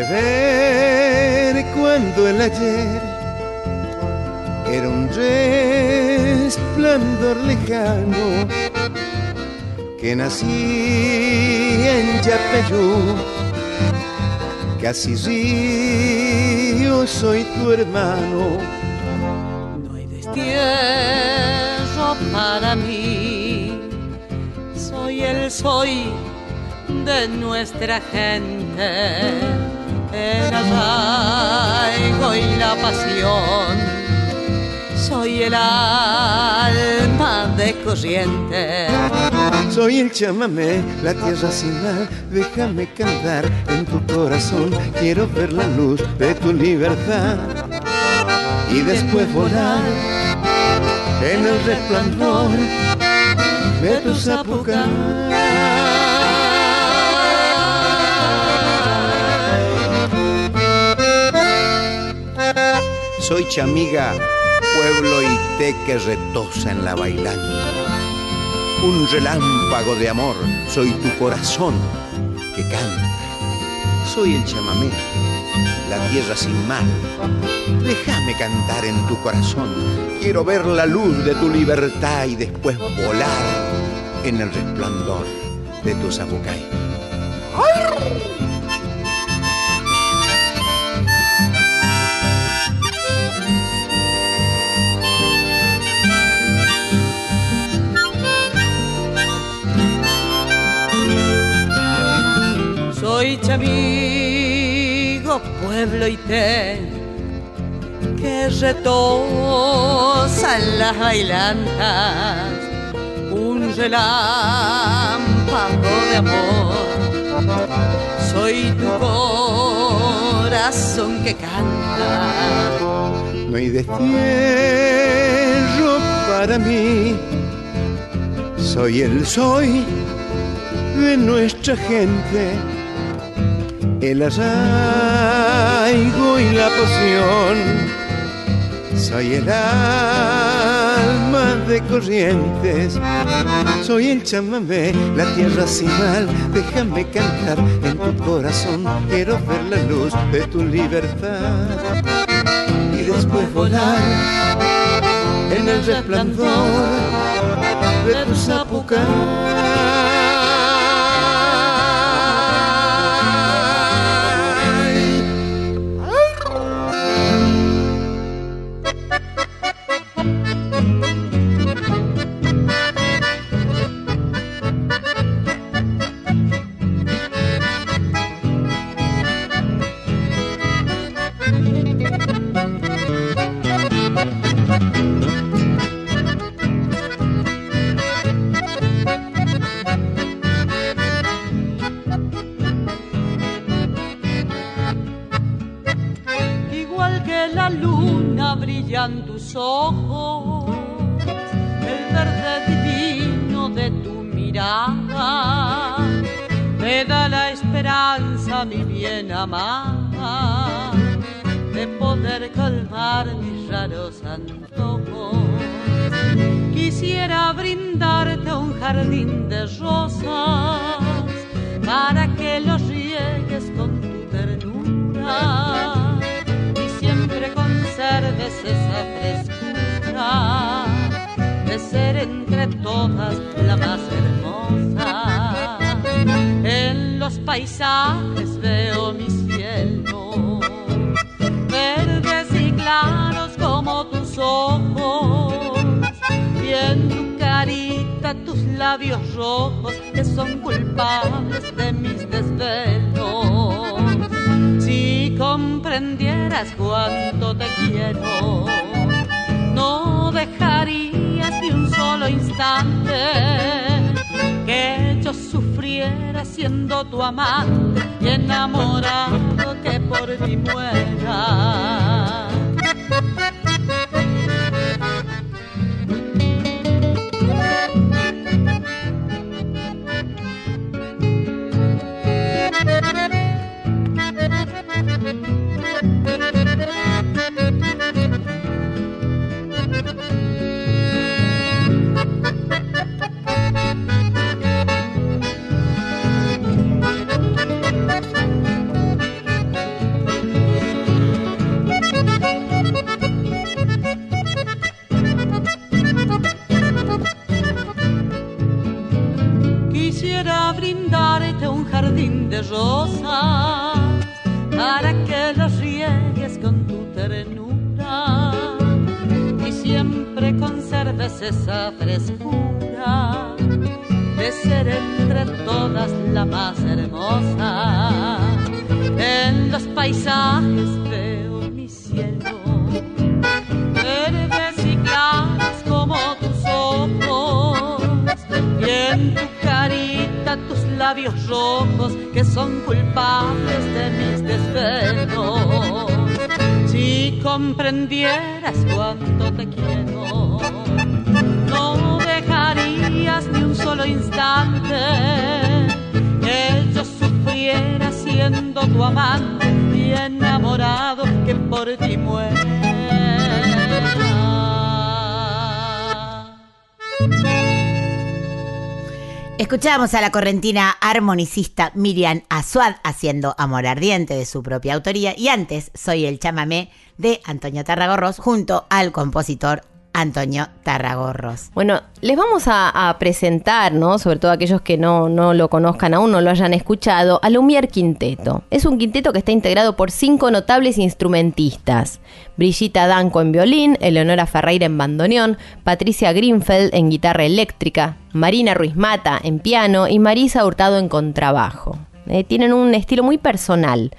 Ver cuando el ayer era un resplandor lejano que nací en Yapeyú, casi río, soy tu hermano. No hay destierro para mí, soy el soy de nuestra gente el arraigo y la pasión. Soy el alma de corriente. Soy el chamamé, la tierra sin mar, déjame cantar en tu corazón, quiero ver la luz de tu libertad y después volar en el resplandor de tu zapucay. Soy chamiga, pueblo y té que retosa en la bailanta. Un relámpago de amor, soy tu corazón que canta. Soy el chamamé, la tierra sin mar. Déjame cantar en tu corazón. Quiero ver la luz de tu libertad y después volar en el resplandor de tu zapucay. Soy chamigo, pueblo y té que retosa en las bailantas un relámpago de amor. Soy tu corazón que canta. No hay destierro para mí. Soy el soy de nuestra gente, el arraigo y la poción. Soy el alma de corrientes, soy el chamamé, la tierra sin mal. Déjame cantar en tu corazón, quiero ver la luz de tu libertad y después volar en el resplandor de tu Igual jardín de rosas para que los riegues con tu ternura y siempre conserves esa frescura de ser entre todas la más hermosa. En los paisajes tus labios rojos que son culpables de mis desvelos. Si comprendieras cuánto te quiero, no dejarías ni un solo instante que yo sufriera siendo tu amante y enamorado que por mí muera. Escuchamos a la correntina armonicista Miriam Azuad haciendo Amor Ardiente de su propia autoría. Y antes Soy el chamamé de Antonio Tarragorros junto al compositor Antonio Tarragorros. Bueno, les vamos a, presentar, ¿no? Sobre todo aquellos que no, no lo conozcan aún, no lo hayan escuchado, a Lumière Quinteto. Es un quinteto que está integrado por cinco notables instrumentistas. Brigitta Danco en violín, Eleonora Ferreira en bandoneón, Patricia Greenfeld en guitarra eléctrica, Marina Ruiz Mata en piano y Marisa Hurtado en contrabajo. Eh, tienen un estilo muy personal,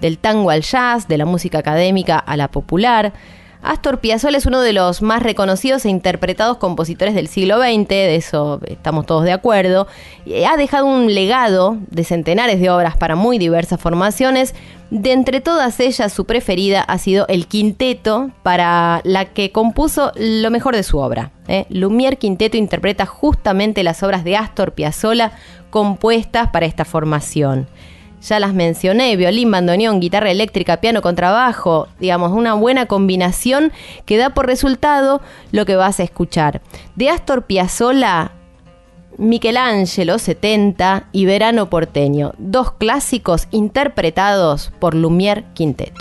del tango al jazz, de la música académica a la popular. Astor Piazzolla es uno de los más reconocidos e interpretados compositores del siglo XX, de eso estamos todos de acuerdo. Ha dejado un legado de centenares de obras para muy diversas formaciones. De entre todas ellas, su preferida ha sido el quinteto, para la que compuso lo mejor de su obra. ¿eh? Quinteto interpreta justamente las obras de Astor Piazzolla compuestas para esta formación ya las mencioné, violín, bandoneón, guitarra eléctrica, piano, contrabajo, digamos, una buena combinación que da por resultado lo que vas a escuchar. De Astor Piazzolla, Michelangelo 70 y Verano porteño, dos clásicos interpretados por Lumière Quinteto.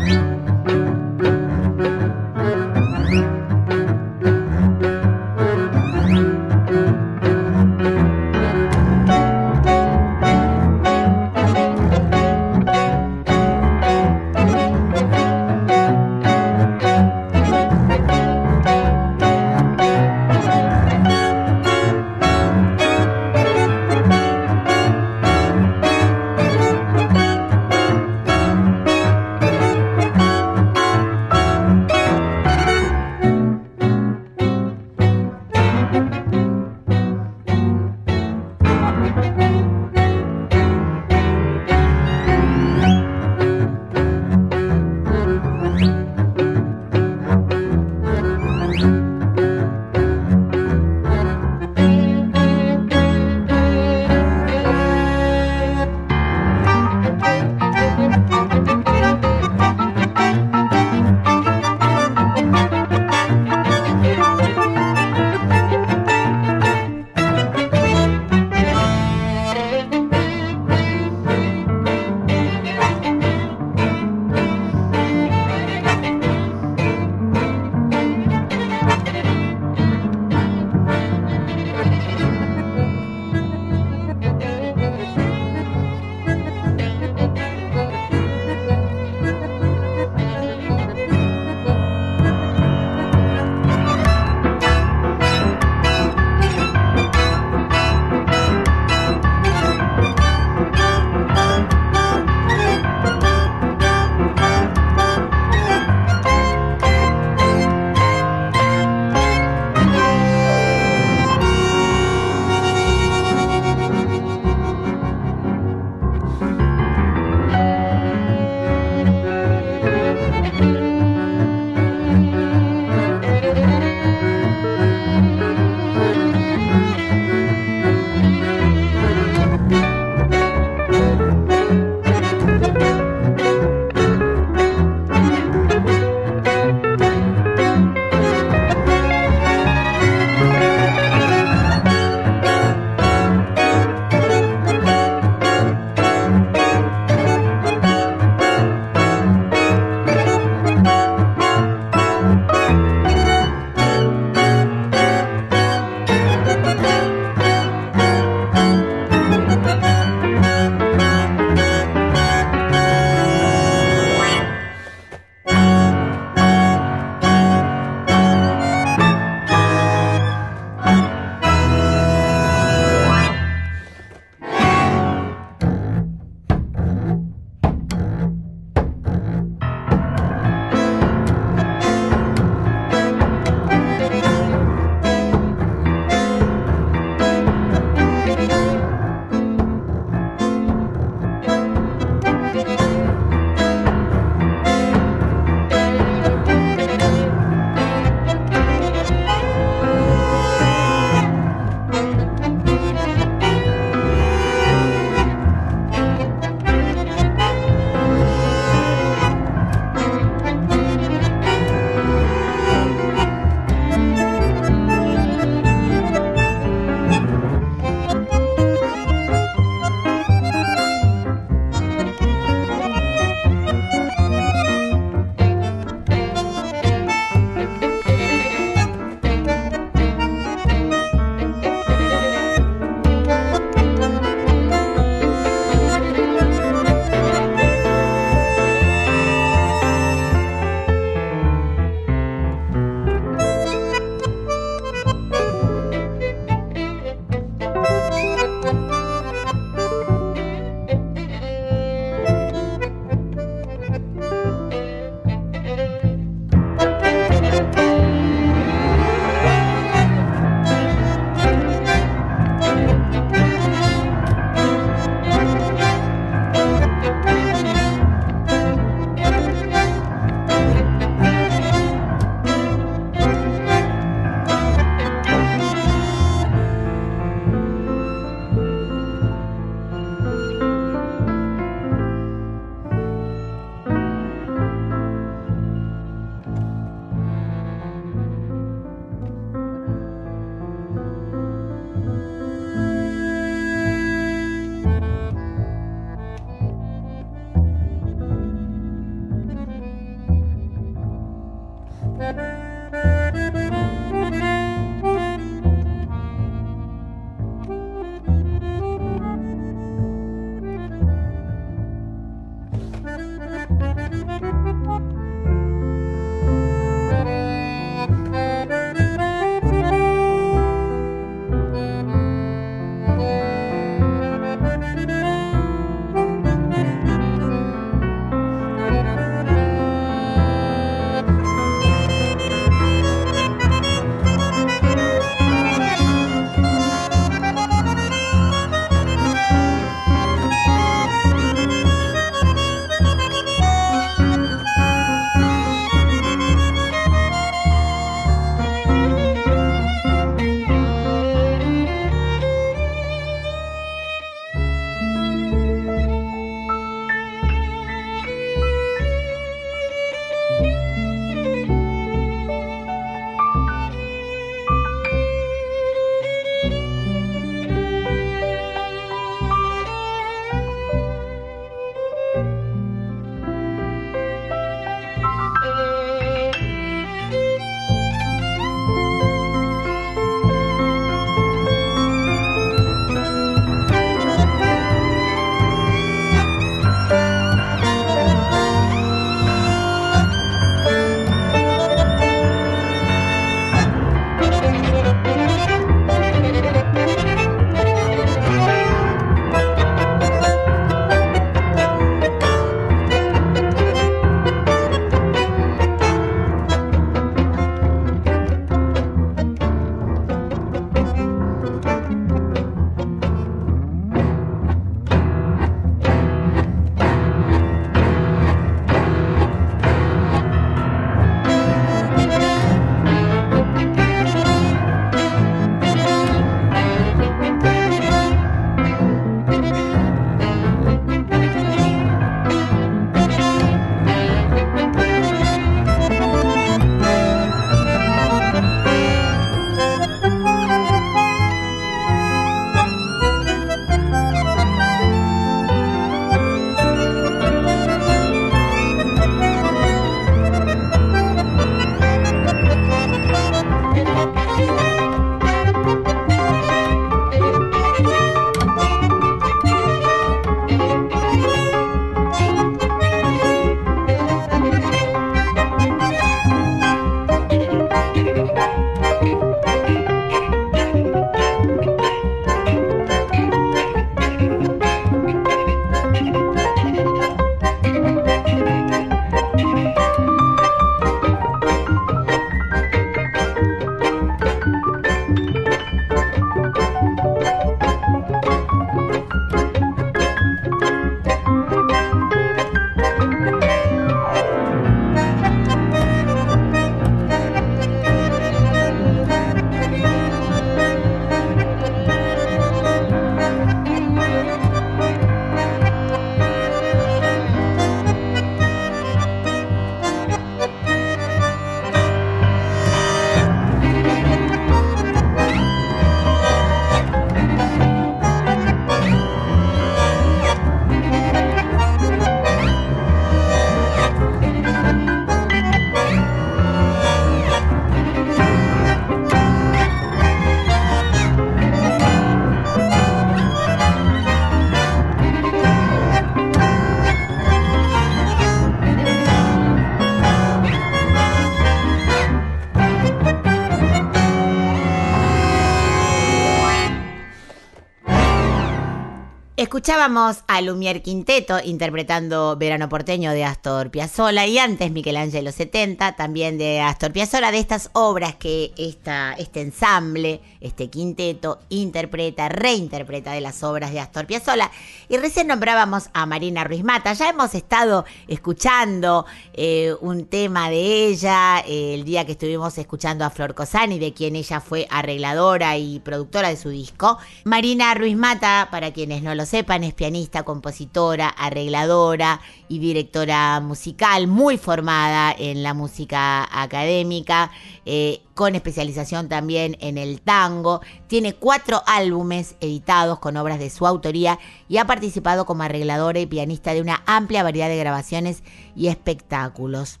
Escuchábamos a Lumier Quinteto interpretando Verano Porteño de Astor Piazzolla y antes Michelangelo 70, también de Astor Piazzolla, de estas obras que esta, este ensamble, este quinteto, interpreta, reinterpreta de las obras de Astor Piazzolla. Y recién nombrábamos a Marina Ruiz Mata. Ya hemos estado escuchando eh, un tema de ella eh, el día que estuvimos escuchando a Flor Cosani, de quien ella fue arregladora y productora de su disco. Marina Ruiz Mata, para quienes no lo sepan, es pianista, compositora, arregladora y directora musical, muy formada en la música académica, eh, con especialización también en el tango. Tiene cuatro álbumes editados con obras de su autoría y ha participado como arregladora y pianista de una amplia variedad de grabaciones y espectáculos.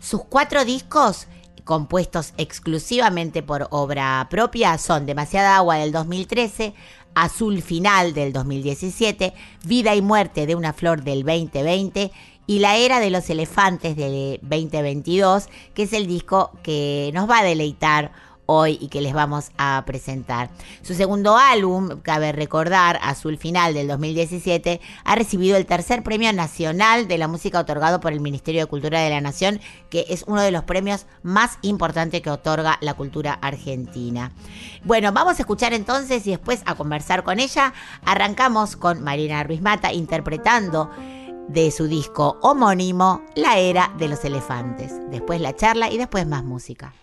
Sus cuatro discos compuestos exclusivamente por obra propia son Demasiada Agua del 2013, Azul Final del 2017, Vida y Muerte de una Flor del 2020 y La Era de los Elefantes del 2022, que es el disco que nos va a deleitar hoy y que les vamos a presentar. Su segundo álbum, cabe recordar, Azul Final del 2017, ha recibido el tercer premio nacional de la música otorgado por el Ministerio de Cultura de la Nación, que es uno de los premios más importantes que otorga la cultura argentina. Bueno, vamos a escuchar entonces y después a conversar con ella. Arrancamos con Marina Ruiz Mata interpretando de su disco homónimo La Era de los Elefantes. Después la charla y después más música.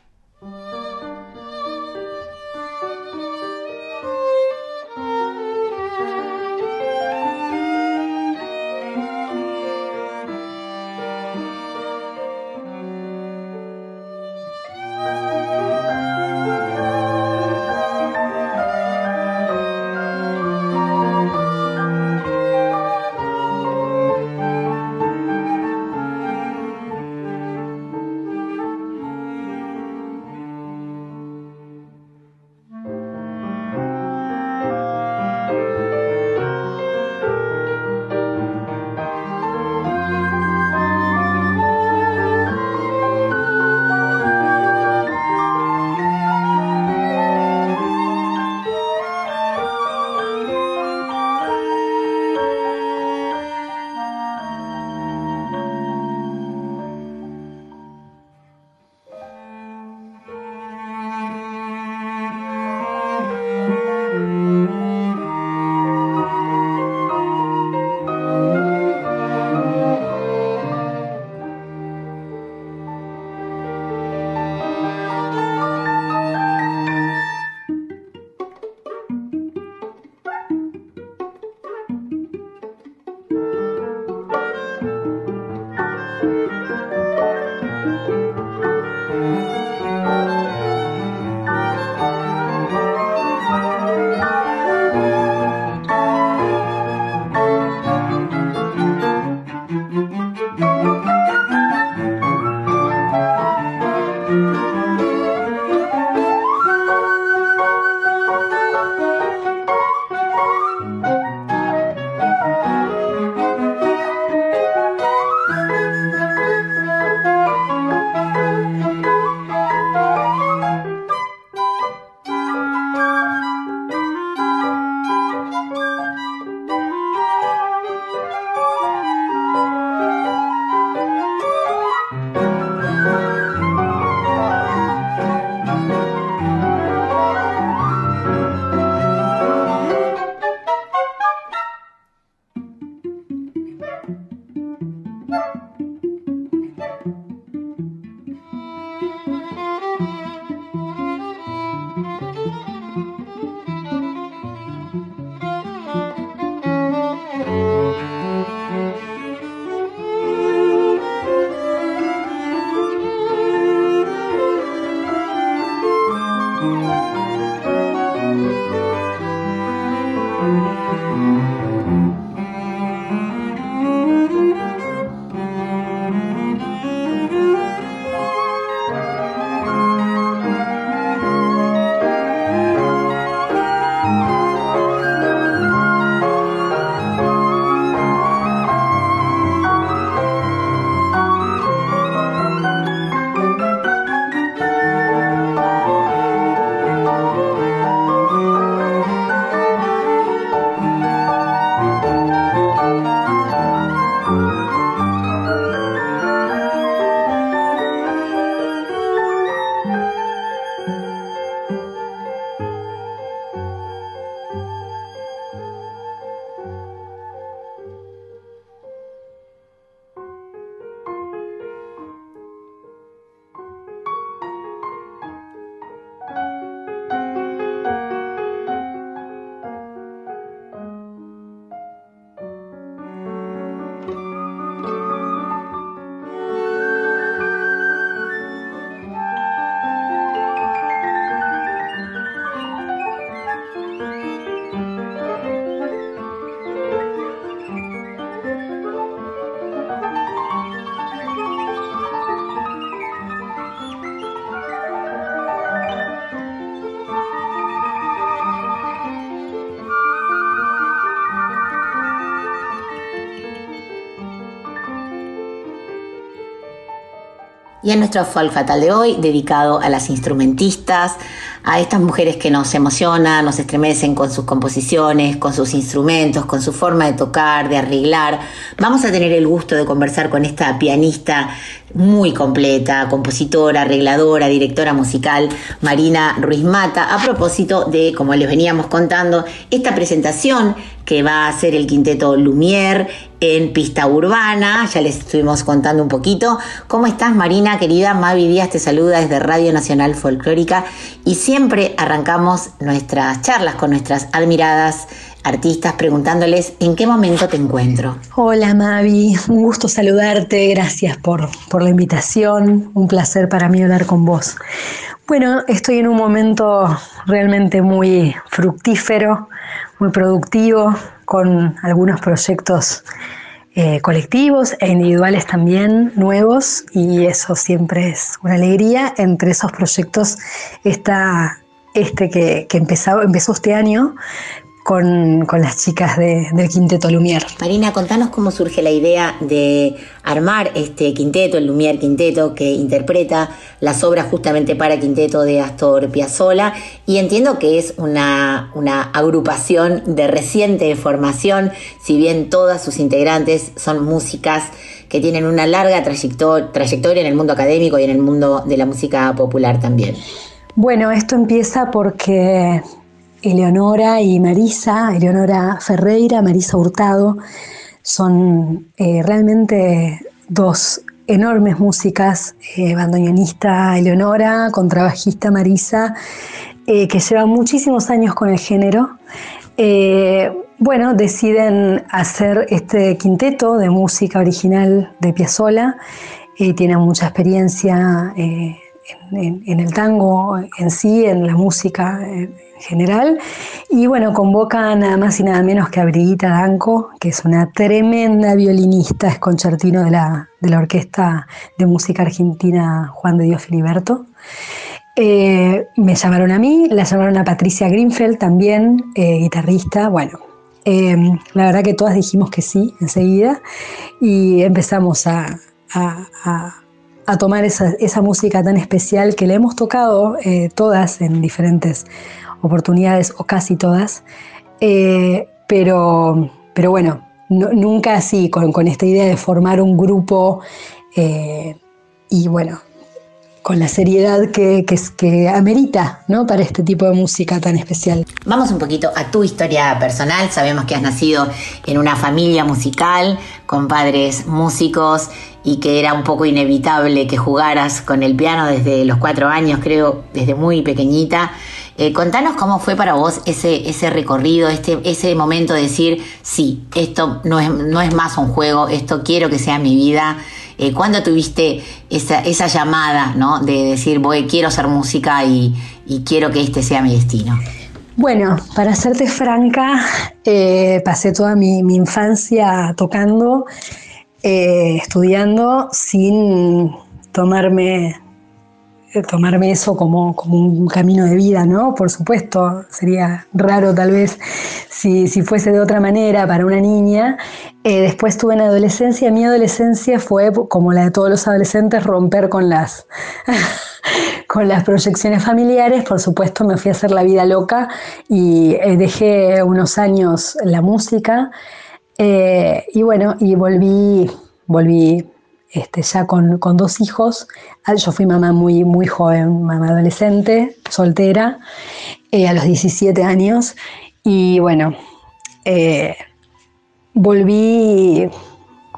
Y en nuestro Folk Fatal de hoy, dedicado a las instrumentistas, a estas mujeres que nos emocionan, nos estremecen con sus composiciones, con sus instrumentos, con su forma de tocar, de arreglar. Vamos a tener el gusto de conversar con esta pianista muy completa, compositora, arregladora, directora musical, Marina Ruiz Mata, a propósito de, como les veníamos contando, esta presentación que va a hacer el quinteto Lumière en pista urbana. Ya les estuvimos contando un poquito. ¿Cómo estás, Marina, querida? Mavi Díaz te saluda desde Radio Nacional Folclórica y siempre arrancamos nuestras charlas con nuestras admiradas artistas preguntándoles en qué momento te encuentro. Hola Mavi, un gusto saludarte, gracias por, por la invitación, un placer para mí hablar con vos. Bueno, estoy en un momento realmente muy fructífero, muy productivo, con algunos proyectos eh, colectivos e individuales también nuevos y eso siempre es una alegría. Entre esos proyectos está este que, que empezó, empezó este año con, las chicas del quinteto Lumière. Marina, contanos cómo surge la idea de armar este quinteto, el Lumière Quinteto, que interpreta las obras justamente para quinteto de Astor Piazzolla. Y entiendo que es una, una agrupación de reciente formación, si bien todas sus integrantes son músicas que tienen una larga trayectoria en el mundo académico y en el mundo de la música popular también. Bueno, esto empieza porque Eleonora y Marisa, Eleonora Ferreira, Marisa Hurtado, son eh, realmente dos enormes músicas, eh, bandoneonista Eleonora, contrabajista Marisa, eh, que llevan muchísimos años con el género. bueno, deciden hacer este quinteto de música original de Piazzolla. tienen mucha experiencia en, en, el tango en sí, en la música general. Y bueno, convoca nada más y nada menos que a Briguita Danco, que es una tremenda violinista, es concertino de la, de la Orquesta de Música Argentina Juan de Dios Filiberto. Eh, me llamaron a mí, la llamaron a Patricia Greenfeld también, eh, guitarrista. Bueno, eh, la verdad que todas dijimos que sí enseguida y empezamos a, a, tomar esa, esa, música tan especial que le hemos tocado todas en diferentes oportunidades, o casi todas, eh, pero, pero bueno, nunca así, con, esta idea de formar un grupo eh, y bueno, con la seriedad que, que, amerita ¿no? para este tipo de música tan especial. Vamos un poquito a tu historia personal. Sabemos que has nacido en una familia musical, con padres músicos y que era un poco inevitable que jugaras con el piano desde los cuatro años, creo, desde muy pequeñita. Eh, contanos cómo fue para vos ese, ese recorrido, este, ese momento de decir, sí, esto no es, no es más un juego, esto quiero que sea mi vida. Eh, ¿Cuándo tuviste esa, esa llamada ¿no? de decir, voy, quiero hacer música y, quiero que este sea mi destino? Bueno, para serte franca, eh, pasé toda mi, infancia tocando, estudiando, sin tomarme tomarme eso como, un camino de vida, ¿no? Por supuesto, sería raro tal vez si, fuese de otra manera para una niña. Eh, después tuve en adolescencia, mi adolescencia fue como la de todos los adolescentes, romper con las, con las proyecciones familiares. Por supuesto, me fui a hacer la vida loca y eh, dejé unos años la música. Eh, y bueno, y volví, volví este, ya con, dos hijos. Ah, yo fui mamá muy, muy joven, mamá adolescente, soltera, eh, a los 17 años. Y bueno, eh, volví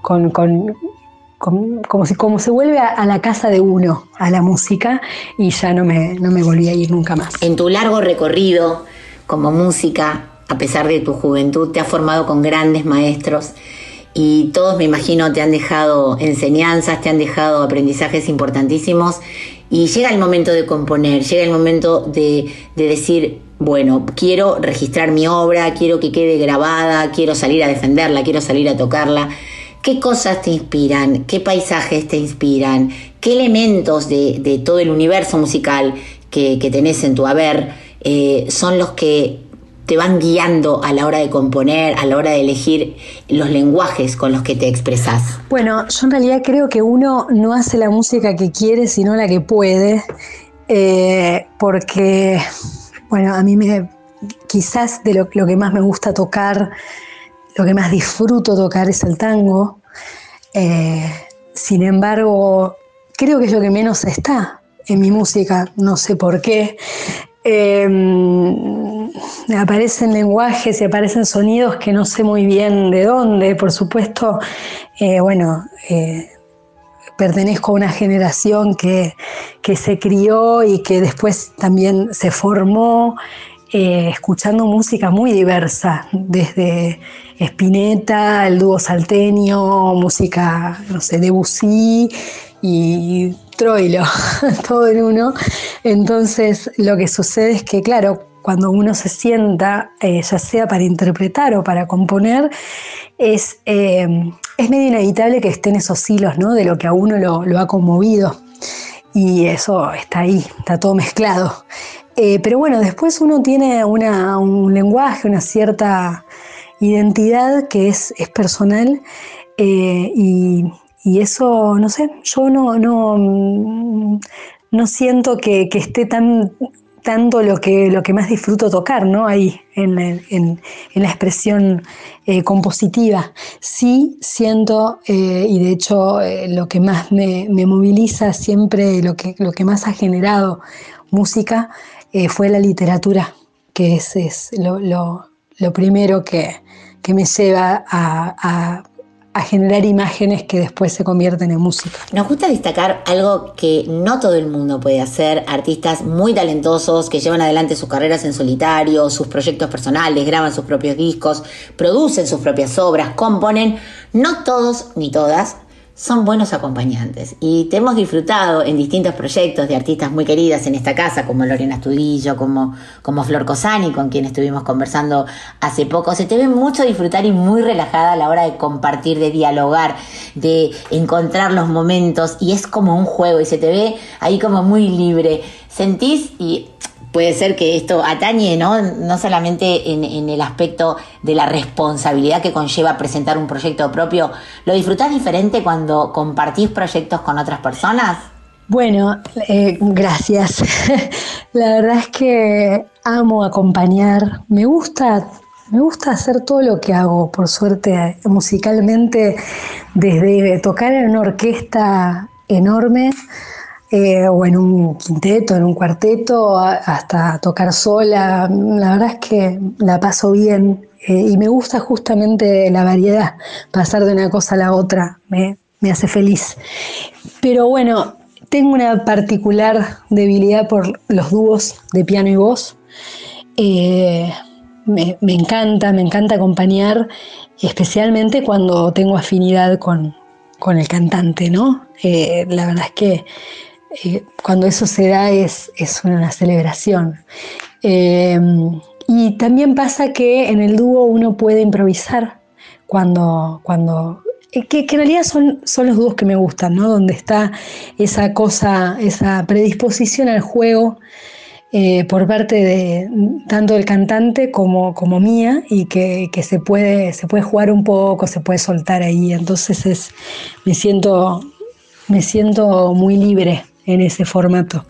con, como, si, como se vuelve a, la casa de uno, a la música, y ya no me, no me volví a ir nunca más. En tu largo recorrido como música, a pesar de tu juventud, te has formado con grandes maestros y todos me imagino te han dejado enseñanzas, te han dejado aprendizajes importantísimos y llega el momento de componer, llega el momento de, decir, bueno, quiero registrar mi obra, quiero que quede grabada, quiero salir a defenderla, quiero salir a tocarla. ¿Qué cosas te inspiran? ¿Qué paisajes te inspiran? ¿Qué elementos de, todo el universo musical que, tenés en tu haber eh, son los que te van guiando a la hora de componer, a la hora de elegir los lenguajes con los que te expresas? Bueno, yo en realidad creo que uno no hace la música que quiere, sino la que puede, eh, porque, bueno, a mí me, quizás de lo, que más me gusta tocar, lo que más disfruto tocar es el tango. Eh, sin embargo, creo que es lo que menos está en mi música, no sé por qué. Em, aparecen lenguajes y aparecen sonidos que no sé muy bien de dónde. Por supuesto, eh, bueno, eh, pertenezco a una generación que, se crió y que después también se formó eh, escuchando música muy diversa, desde Spinetta, el dúo salteño, música, no sé, Debussy y Troilo, todo en uno. Entonces lo que sucede es que, claro, cuando uno se sienta, eh, ya sea para interpretar o para componer, es, eh, es medio inevitable que estén esos hilos ¿no? de lo que a uno lo, ha conmovido. Y eso está ahí, está todo mezclado. Eh, pero bueno, después uno tiene un lenguaje, una cierta identidad que es, es personal y, eso, no sé, yo no, no, no siento que, esté tan tanto lo que, lo que más disfruto tocar, ¿no? Ahí, en, en, la expresión eh, compositiva. Sí siento, eh, y de hecho eh, lo que más me, moviliza siempre, lo que, lo que más ha generado música, fue la literatura, que es, es lo, lo, primero que, que me lleva a generar imágenes que después se convierten en música. Nos gusta destacar algo que no todo el mundo puede hacer, artistas muy talentosos que llevan adelante sus carreras en solitario, sus proyectos personales, graban sus propios discos, producen sus propias obras, componen, no todos ni todas son buenos acompañantes y te hemos disfrutado en distintos proyectos de artistas muy queridas en esta casa, como Lorena Estudillo, como, como Flor Cosani, con quien estuvimos conversando hace poco. Se te ve mucho disfrutar y muy relajada a la hora de compartir, de dialogar, de encontrar los momentos y es como un juego y se te ve ahí como muy libre. Sentís y puede ser que esto atañe, ¿no? No solamente en, el aspecto de la responsabilidad que conlleva presentar un proyecto propio. ¿Lo disfrutás diferente cuando compartís proyectos con otras personas? Bueno, eh, gracias. la verdad es que amo acompañar. Me gusta, me gusta hacer todo lo que hago, por suerte, musicalmente, desde tocar en una orquesta enorme eh, o en un quinteto, en un cuarteto, hasta tocar sola. La verdad es que la paso bien eh, y me gusta justamente la variedad, pasar de una cosa a la otra, me, hace feliz. Pero bueno, tengo una particular debilidad por los dúos de piano y voz. Eh, me, encanta, me encanta acompañar, especialmente cuando tengo afinidad con, el cantante, ¿no? la verdad es que eh, cuando eso se da es, es una celebración. Eh, y también pasa que en el dúo uno puede improvisar cuando, cuando eh, que, en realidad son, son los dúos que me gustan, ¿no? Donde está esa cosa, esa predisposición al juego por parte de tanto del cantante como, como mía y que, que, se, puede, se puede jugar un poco, se puede soltar ahí. Entonces es, me, siento, me siento muy libre en ese formato.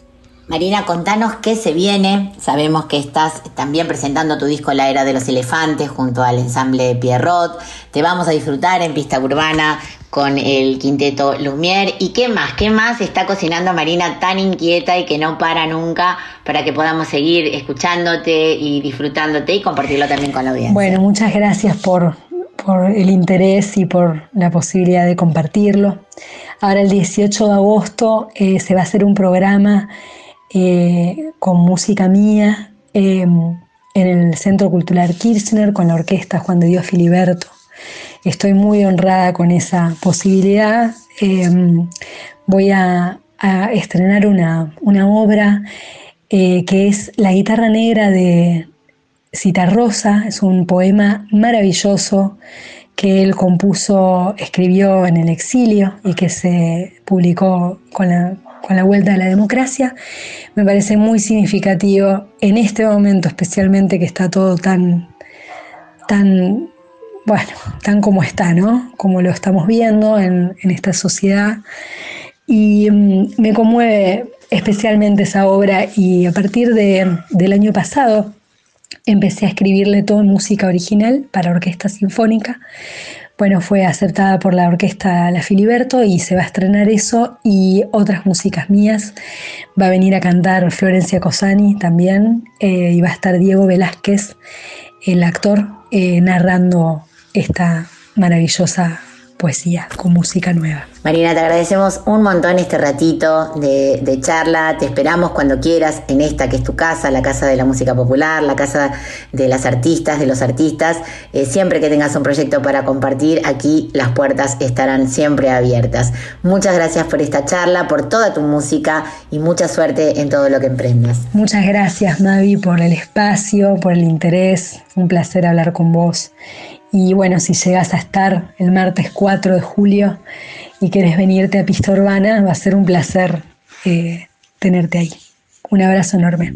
Marina, contanos qué se viene. Sabemos que estás también presentando tu disco La Era de los Elefantes junto al ensamble Pierrot. Te vamos a disfrutar en pista urbana con el quinteto Lumière. ¿Y qué más? ¿Qué más está cocinando Marina tan inquieta y que no para nunca para que podamos seguir escuchándote y disfrutándote y compartirlo también con la audiencia? Bueno, muchas gracias por, por el interés y por la posibilidad de compartirlo. Ahora el 18 de agosto eh, se va a hacer un programa eh, con música mía em, en el Centro Cultural Kirchner con la orquesta Juan de Dios Filiberto. Estoy muy honrada con esa posibilidad. Em, voy a, estrenar una, obra eh, que es La guitarra negra de Rosa. Es un poema maravilloso que él compuso, escribió en el exilio y que se publicó con la, con la vuelta de la democracia, me parece muy significativo en este momento especialmente que está todo tan, tan, bueno, tan como está, ¿no? Como lo estamos viendo en, en esta sociedad. Y mm, me conmueve especialmente esa obra y a partir de, del año pasado empecé a escribirle todo en música original para orquesta sinfónica. Bueno, fue aceptada por la orquesta La Filiberto y se va a estrenar eso y otras músicas mías. Va a venir a cantar Florencia Cosani también eh, y va a estar Diego Velázquez, el actor, eh, narrando esta maravillosa poesía con música nueva. Marina, te agradecemos un montón este ratito de, charla. Te esperamos cuando quieras en esta que es tu casa, la casa de la música popular, la casa de las artistas, de los artistas. Eh, siempre que tengas un proyecto para compartir, aquí las puertas estarán siempre abiertas. Muchas gracias por esta charla, por toda tu música y mucha suerte en todo lo que emprendas. Muchas gracias, Mavi, por el espacio, por el interés. Un placer hablar con vos. Y bueno, si llegas a estar el martes 4 de julio y quieres venirte a Pista Urbana, va a ser un placer eh, tenerte ahí. Un abrazo enorme.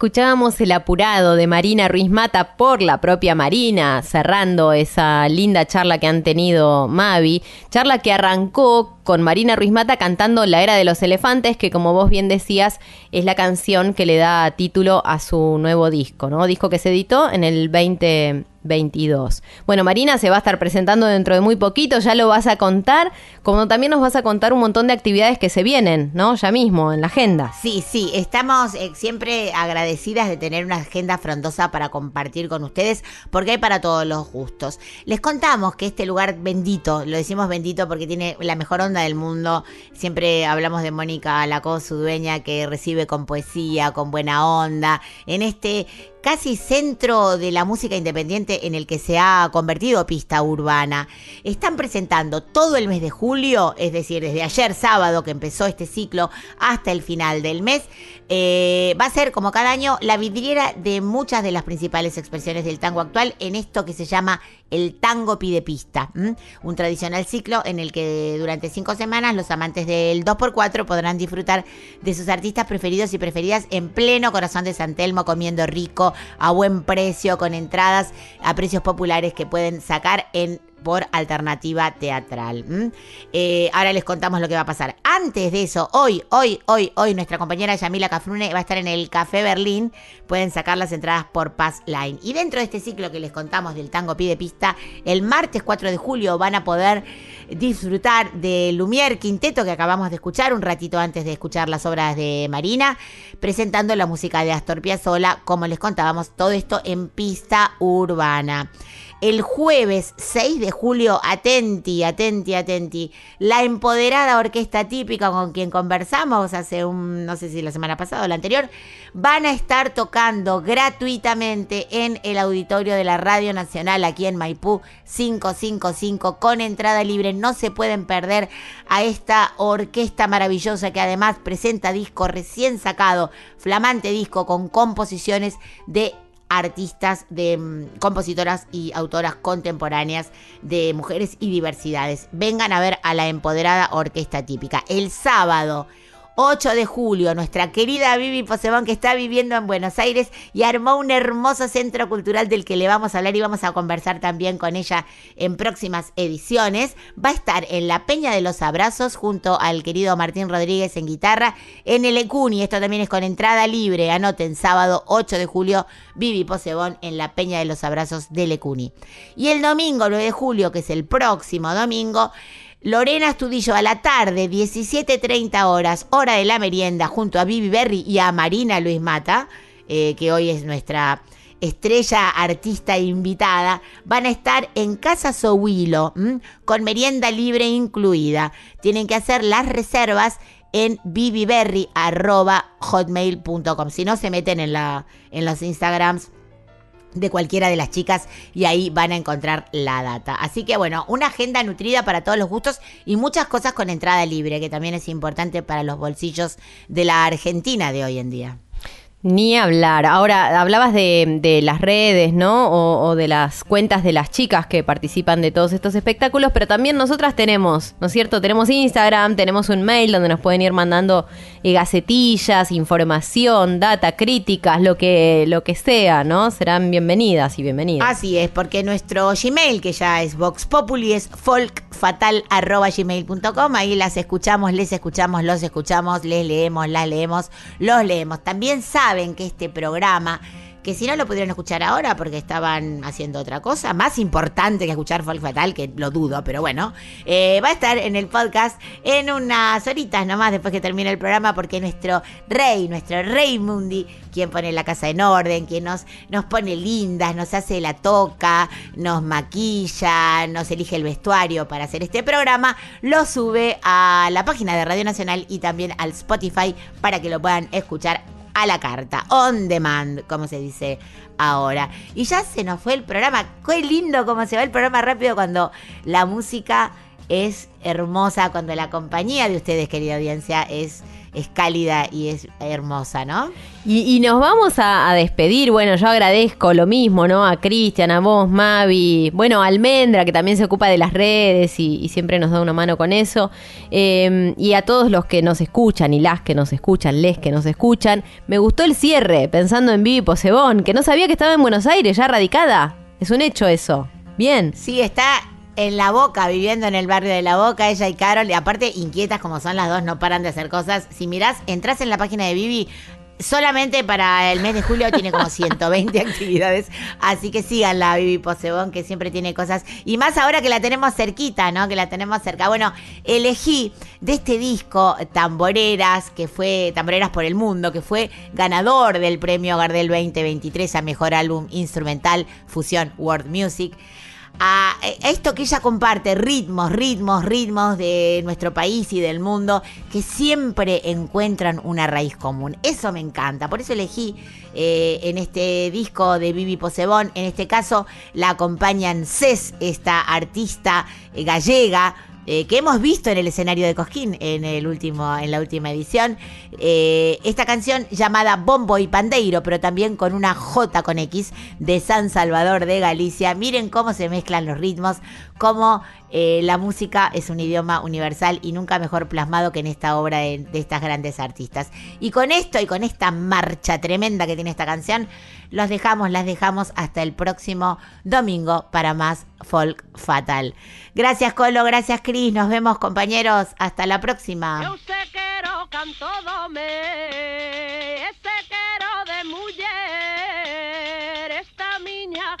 Escuchábamos El apurado de Marina Ruiz Mata por la propia Marina, cerrando esa linda charla que han tenido Mavi, charla que arrancó con Marina Ruiz Mata cantando La Era de los Elefantes, que como vos bien decías, es la canción que le da título a su nuevo disco, ¿no? Disco que se editó en el 20, 22. Bueno, Marina se va a estar presentando dentro de muy poquito, ya lo vas a contar, como también nos vas a contar un montón de actividades que se vienen, ¿no? Ya mismo, en la agenda. Sí, sí, estamos eh, siempre agradecidas de tener una agenda frondosa para compartir con ustedes, porque hay para todos los gustos. Les contamos que este lugar bendito, lo decimos bendito porque tiene la mejor onda del mundo, siempre hablamos de Mónica Lacó, su dueña, que recibe con poesía, con buena onda, en este casi centro de la música independiente en el que se ha convertido pista urbana. Están presentando todo el mes de julio, es decir, desde ayer sábado que empezó este ciclo hasta el final del mes. Eh, va a ser, como cada año, la vidriera de muchas de las principales expresiones del tango actual en esto que se llama el tango pide pista. Un tradicional ciclo en el que durante cinco semanas los amantes del 2x4 podrán disfrutar de sus artistas preferidos y preferidas en pleno corazón de San Telmo, comiendo rico, a buen precio, con entradas a precios populares que pueden sacar en por alternativa teatral. Eh, ahora les contamos lo que va a pasar. Antes de eso, hoy, hoy, hoy, hoy, nuestra compañera Yamila Cafrune va a estar en el Café Berlín. Pueden sacar las entradas por Pass Line. Y dentro de este ciclo que les contamos del tango pide pista, el martes 4 de julio van a poder disfrutar de Lumière Quinteto que acabamos de escuchar un ratito antes de escuchar las obras de Marina, presentando la música de Astor Piazzolla, como les contábamos, todo esto en pista urbana. El jueves 6 de julio, atenti, atenti, atenti, la empoderada orquesta típica con quien conversamos hace un, no sé si la semana pasada o la anterior, van a estar tocando gratuitamente en el auditorio de la Radio Nacional aquí en Maipú 555 con entrada libre. No se pueden perder a esta orquesta maravillosa que además presenta disco recién sacado, flamante disco con composiciones de artistas, de mm, compositoras y autoras contemporáneas de mujeres y diversidades. Vengan a ver a la empoderada orquesta típica. El sábado 8 de julio, nuestra querida Vivi Posebón, que está viviendo en Buenos Aires y armó un hermoso centro cultural del que le vamos a hablar y vamos a conversar también con ella en próximas ediciones. Va a estar en la Peña de los Abrazos junto al querido Martín Rodríguez en guitarra en el Ecuni. Esto también es con entrada libre. Anoten, sábado 8 de julio, Vivi Posebón en la Peña de los Abrazos del Ecuni. Y el domingo 9 de julio, que es el próximo domingo, Lorena Estudillo a la tarde, 17.30 horas, hora de la merienda, junto a Vivi Berry y a Marina Luis Mata, eh, que hoy es nuestra estrella artista invitada, van a estar en Casa Sohuilo, con merienda libre incluida. Tienen que hacer las reservas en viviberry.hotmail.com. Si no, se meten en, la, en los Instagrams de cualquiera de las chicas y ahí van a encontrar la data. Así que bueno, una agenda nutrida para todos los gustos y muchas cosas con entrada libre, que también es importante para los bolsillos de la Argentina de hoy en día. Ni hablar. Ahora, hablabas de, las redes, ¿no? O, de las cuentas de las chicas que participan de todos estos espectáculos, pero también nosotras tenemos, ¿no es cierto? Tenemos Instagram, tenemos un mail donde nos pueden ir mandando eh, gacetillas, información, data, críticas, lo que, lo que sea, ¿no? Serán bienvenidas y bienvenidas. Así es, porque nuestro Gmail, que ya es Vox Populi, es folkfatal.gmail.com. Ahí las escuchamos, les escuchamos, los escuchamos, les leemos, las leemos, los leemos. También saben que este programa, que si no lo pudieron escuchar ahora porque estaban haciendo otra cosa, más importante que escuchar Folk Fatal, que lo dudo, pero bueno, eh, va a estar en el podcast en unas horitas nomás después que termine el programa, porque nuestro rey, nuestro rey Mundi, quien pone la casa en orden, quien nos, nos pone lindas, nos hace la toca, nos maquilla, nos elige el vestuario para hacer este programa, lo sube a la página de Radio Nacional y también al Spotify para que lo puedan escuchar a la carta, on demand, como se dice ahora. Y ya se nos fue el programa. Qué lindo cómo se va el programa rápido cuando la música es hermosa, cuando la compañía de ustedes, querida audiencia, es es cálida y es hermosa, ¿no? Y, nos vamos a, despedir. Bueno, yo agradezco lo mismo, ¿no? A Cristian, a vos, Mavi, bueno, a Almendra, que también se ocupa de las redes y, siempre nos da una mano con eso. Em, y a todos los que nos escuchan y las que nos escuchan, les que nos escuchan. Me gustó el cierre, pensando en Vivi Posebón, que no sabía que estaba en Buenos Aires, ya radicada. Es un hecho eso. Bien. Sí, está en la boca, viviendo en el barrio de la boca, ella y Carol, y aparte inquietas como son las dos, no paran de hacer cosas. Si mirás, entras en la página de Vivi, solamente para el mes de julio tiene como 120 actividades, así que síganla Vivi Posebón, que siempre tiene cosas, y más ahora que la tenemos cerquita, ¿no? Que la tenemos cerca. Bueno, elegí de este disco Tamboreras, que fue Tamboreras por el Mundo, que fue ganador del premio Gardel 2023 a Mejor Álbum Instrumental Fusión World Music a esto que ella comparte, ritmos, ritmos, ritmos de nuestro país y del mundo, que siempre encuentran una raíz común. Eso me encanta, por eso elegí eh, en este disco de Vivi Posebón, en este caso la acompañan Cés, esta artista gallega, eh, que hemos visto en el escenario de Cosquín en, el último, en la última edición. Eh, esta canción llamada Bombo y Pandeiro, pero también con una J con X de San Salvador de Galicia. Miren cómo se mezclan los ritmos, cómo eh, la música es un idioma universal y nunca mejor plasmado que en esta obra de estas grandes artistas. Y con esto y con esta marcha tremenda que tiene esta canción, los dejamos, las dejamos hasta el próximo domingo para más Folk Fatal. Gracias Colo, gracias Cris, nos vemos compañeros, hasta la próxima. Yo mujer, esta miña